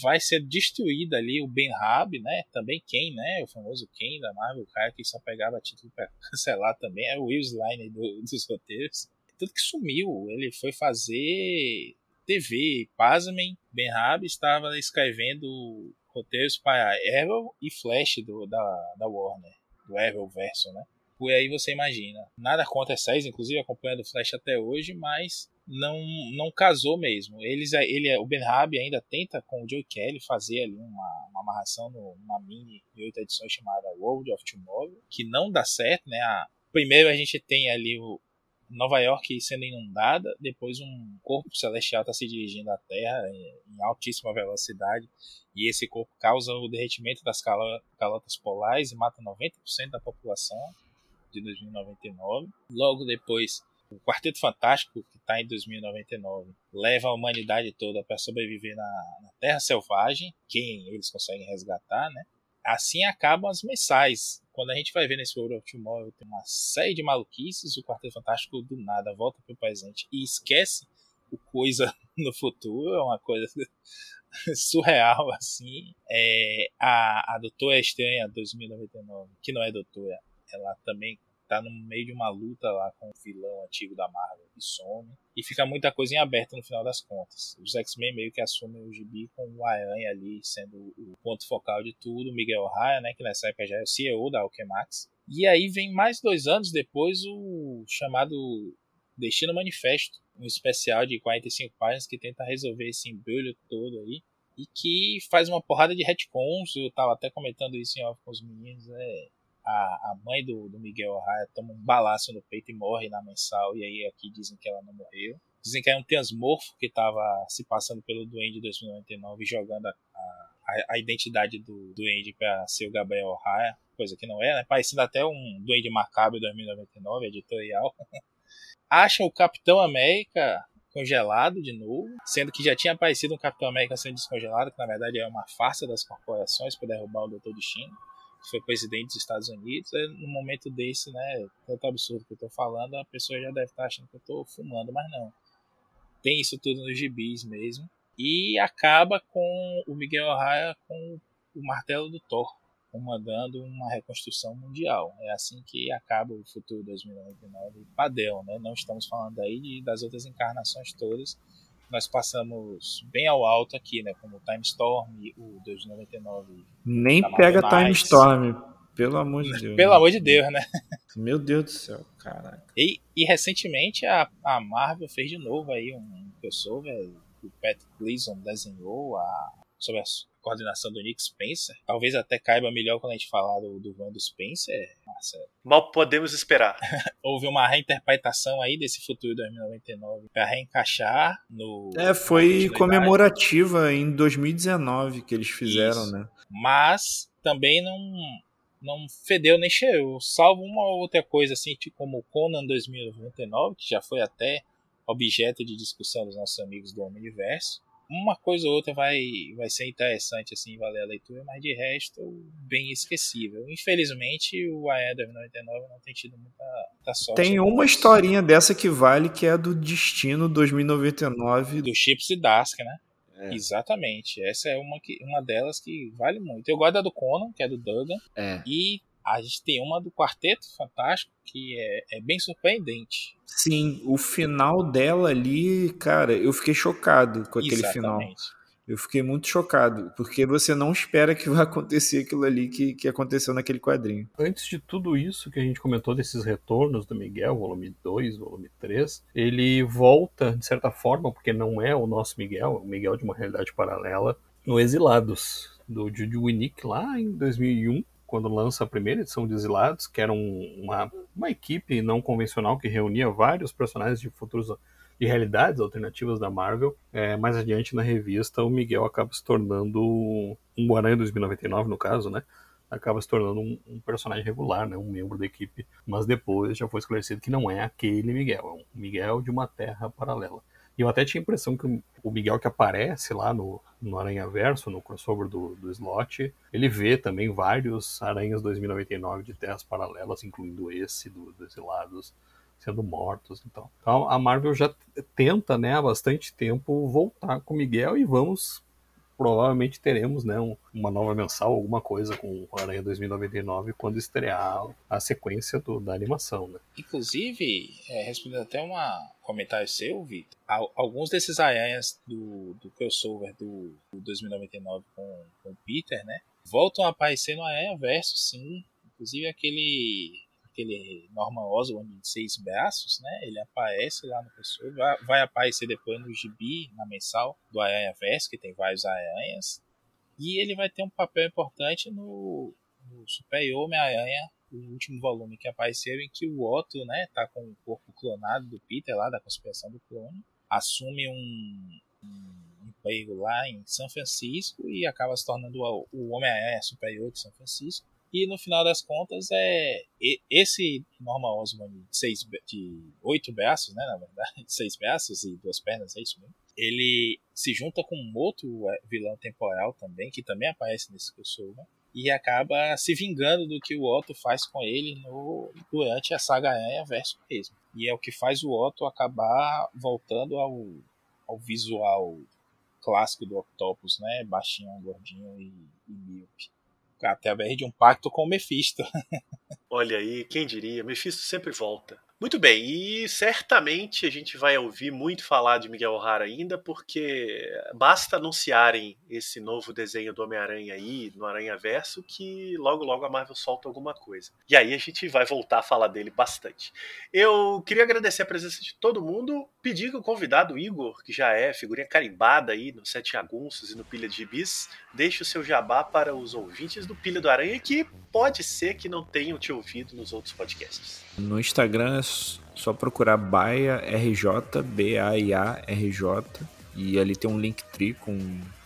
vai ser destruída ali o Ben Hab, né? Também Ken, né? O famoso Ken da Marvel, o cara que só pegava título para cancelar também, é o Will Slime do, dos roteiros. Tudo que sumiu, ele foi fazer TV, pasmem, Ben Hab estava escrevendo roteiros para Arrow e Flash do, da, da Warner, do Arrow verso, né? Por aí você imagina. Nada contra séries, inclusive acompanhando o Flash até hoje, mas não não casou mesmo. Eles, ele, o Ben Rabi ainda tenta com o Joe Kelly fazer ali uma, uma amarração numa mini de oito edições chamada World of Tomorrow, que não dá certo, né? A, primeiro a gente tem ali o Nova York sendo inundada, depois um corpo celestial está se dirigindo à Terra em altíssima velocidade e esse corpo causa o derretimento das calotas polares e mata 90% da população de 2099. Logo depois, o Quarteto Fantástico, que está em 2099, leva a humanidade toda para sobreviver na, na, Terra Selvagem, quem eles conseguem resgatar, né? Assim acabam as mensais. Quando a gente vai ver nesse World of Tomorrow, tem uma série de maluquices, o Quarteto Fantástico do nada volta para o presente e esquece o coisa no futuro, é uma coisa surreal, assim. É, a, a Doutora Estranha 2099, que não é doutora, ela também tá no meio de uma luta lá com o vilão antigo da Marvel que some. E fica muita coisa em aberto no final das contas. Os X-Men meio que assumem o gibi com o Aranha ali sendo o ponto focal de tudo. Miguel Raya, né, que nessa época já é o CEO da Alchemax. E aí vem mais dois anos depois o chamado Destino Manifesto, um especial de 45 páginas que tenta resolver esse embrulho todo aí e que faz uma porrada de retcons. Eu tava até comentando isso em off com os meninos. É, a, a mãe do, do Miguel O'Hara toma um balaço no peito e morre na mensal, e aí aqui dizem que ela não morreu. Dizem que é um transmorfo que estava se passando pelo Duende 2099 jogando a, a, a identidade do Duende para ser o Gabriel O'Hara, coisa que não é, né? Parecendo até um Duende Macabro 2099, editorial. Acham o Capitão América congelado de novo, sendo que já tinha aparecido um Capitão América sendo descongelado, que na verdade é uma farsa das corporações para derrubar o Doutor Destino, que foi presidente dos Estados Unidos. No momento desse, né, tanto absurdo que eu tô falando, a pessoa já deve estar tá achando que eu tô fumando, mas não. Tem isso tudo nos gibis mesmo. E acaba com o Miguel Arraia com o martelo do Thor comandando uma reconstrução mundial. É assim que acaba o futuro 2099 padrão, né? Não estamos falando aí de, das outras encarnações todas. Nós passamos bem ao alto aqui, né? Como o Time Storm, o 2099. Nem pega Time Storm, pelo amor de Deus. Pelo amor de Deus, né? Meu Deus do céu, caraca. E, e recentemente a, a Marvel fez de novo aí um crossover. O Pat Gleason desenhou a, sobre a coordenação do Nick Spencer. Talvez até caiba melhor quando a gente falar do, do Wando Spencer. Nossa. Mal podemos esperar. Houve uma reinterpretação aí desse futuro 2099 para reencaixar no. É, foi comemorativa em 2019 que eles fizeram, Isso. né? Mas também não não fedeu nem cheirou, salvo uma outra coisa assim, tipo como o Conan 2099, que já foi até objeto de discussão dos nossos amigos do Universo uma coisa ou outra vai, vai ser interessante, assim, valer a leitura, mas de resto, bem esquecível. Infelizmente, o Aether 99 não tem tido muita, muita sorte. Tem uma historinha dessa que vale, que é do Destino 2099. Do Chips e Dask, né? É. Exatamente. Essa é uma, que, uma delas que vale muito. Eu gosto da do Conan, que é do Duggan. É. E a gente tem uma do Quarteto Fantástico que é, é, bem surpreendente. Sim, o final dela ali, cara, eu fiquei chocado com aquele Exatamente. final. Eu fiquei muito chocado, porque você não espera que vai acontecer aquilo ali que, que aconteceu naquele quadrinho. Antes de tudo isso que a gente comentou desses retornos do Miguel, volume 2, volume 3, ele volta, de certa forma, porque não é o nosso Miguel, é o Miguel de uma realidade paralela, no Exilados, do Judy Winnick lá em 2001 quando lança a primeira edição de Exilados, que era um, uma, uma equipe não convencional que reunia vários personagens de futuros de realidades alternativas da Marvel. É, mais adiante na revista, o Miguel acaba se tornando um Aranha 2099, no caso, né? Acaba se tornando um, um, personagem regular, né? um membro da equipe. Mas depois já foi esclarecido que não é aquele Miguel, é um Miguel de uma terra paralela. E eu até tinha a impressão que o Miguel que aparece lá no, no Aranha Verso, no crossover do, do slot, ele vê também vários Aranhas 2099 de terras paralelas, incluindo esse do, dos Exilados, sendo mortos então. Então a Marvel já tenta, né, há bastante tempo voltar com o Miguel e vamos provavelmente teremos né, um, uma nova mensal, alguma coisa com o Aranha 2099 quando estrear a sequência do, da animação. Né? Inclusive, é, respondendo até um comentário seu, Vitor, alguns desses aranhas do, do crossover do, do 2099 com, com o Peter, né, voltam a aparecer no Aranha Verso, sim. Inclusive aquele aquele Norman Osborn de seis braços, né? Ele aparece lá no pessoa, vai, vai aparecer depois no gibi, na mensal do Aranha Verso, que tem vários aranhas. E ele vai ter um papel importante no, no Super Homem-Aranha o último volume que apareceu em que o Otto, né, tá com o corpo clonado do Peter lá da conspiração do clone, assume um, um emprego lá em São Francisco e acaba se tornando o Homem-Aranha superior de São Francisco. E no final das contas é esse Norman Osborn de, seis, de oito braços, né, na verdade, seis braços e duas pernas, é isso mesmo. Ele se junta com um outro é, vilão temporal também, que também aparece nesse crossover, e acaba se vingando do que o Otto faz com ele no, durante a saga Aranha verso mesmo. E é o que faz o Otto acabar voltando ao, ao visual clássico do Octopus, né? Baixinho, gordinho e, e. Até a BR de um pacto com o Mephisto. Olha aí, quem diria? Mephisto sempre volta. Muito bem, e certamente a gente vai ouvir muito falar de Miguel O'Hara ainda, porque basta anunciarem esse novo desenho do Homem-Aranha aí, no Aranha Verso, que logo logo a Marvel solta alguma coisa. E aí a gente vai voltar a falar dele bastante. Eu queria agradecer a presença de todo mundo, pedir que o convidado Igor, que já é figurinha carimbada aí no Sete Agunços e no Pilha de Bis, deixe o seu jabá para os ouvintes do Pilha do Aranha, que pode ser que não tenham te ouvido nos outros podcasts. No Instagram é só procurar Baia RJ, B-A-I-A-R-J, e ali tem um link tri com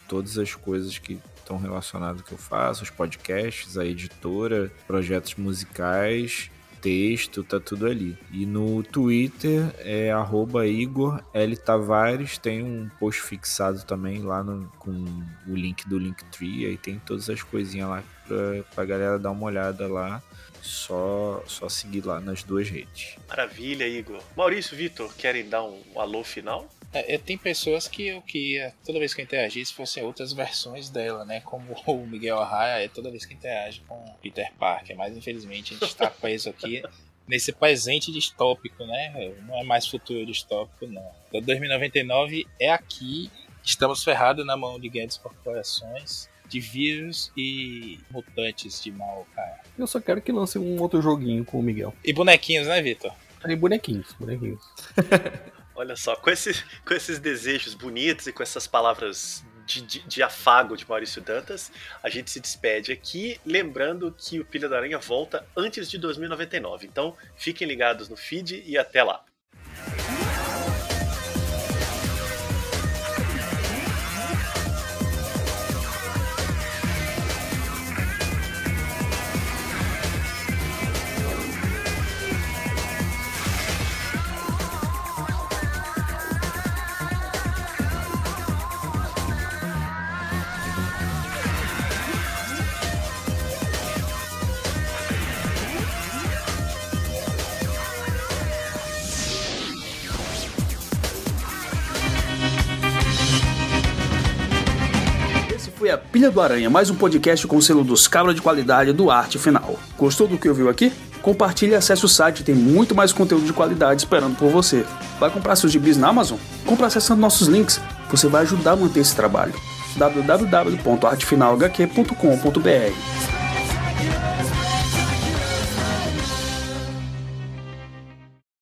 todas as coisas que estão relacionadas que eu faço, os podcasts, a editora, projetos musicais, texto, tá tudo ali. E no Twitter é arroba Igor L. Tavares, tem um post fixado também lá no, com o link do Linktree, aí tem todas as coisinhas lá pra, pra galera dar uma olhada lá. Só, só seguir lá nas duas redes. Maravilha, Igor. Maurício, Vitor, querem dar um, alô final? É, tem pessoas que eu queria, toda vez que eu interagisse, fossem outras versões dela, né? Como o Miguel Arraia é toda vez que interage com Peter Parker. Mas infelizmente a gente está preso aqui nesse presente distópico, né? Não é mais futuro distópico, não. Então 2099 é aqui. Estamos ferrados na mão de grandes corporações de vírus e mutantes de mal, cara. Eu só quero que lance um outro joguinho com o Miguel. E bonequinhos, né, Vitor? E bonequinhos, bonequinhos. Olha só, com, esse, com esses desejos bonitos e com essas palavras de, de, de, afago de Maurício Dantas, a gente se despede aqui, lembrando que o Pilha da Aranha volta antes de 2099. Então, fiquem ligados no feed e até lá. Pilha do Aranha, mais um podcast com selo dos cabras de qualidade do Arte Final. Gostou do que ouviu aqui? Compartilhe e acesse o site, tem muito mais conteúdo de qualidade esperando por você. Vai comprar seus gibis na Amazon? Compre acessando nossos links, você vai ajudar a manter esse trabalho. www.artefinalhq.com.br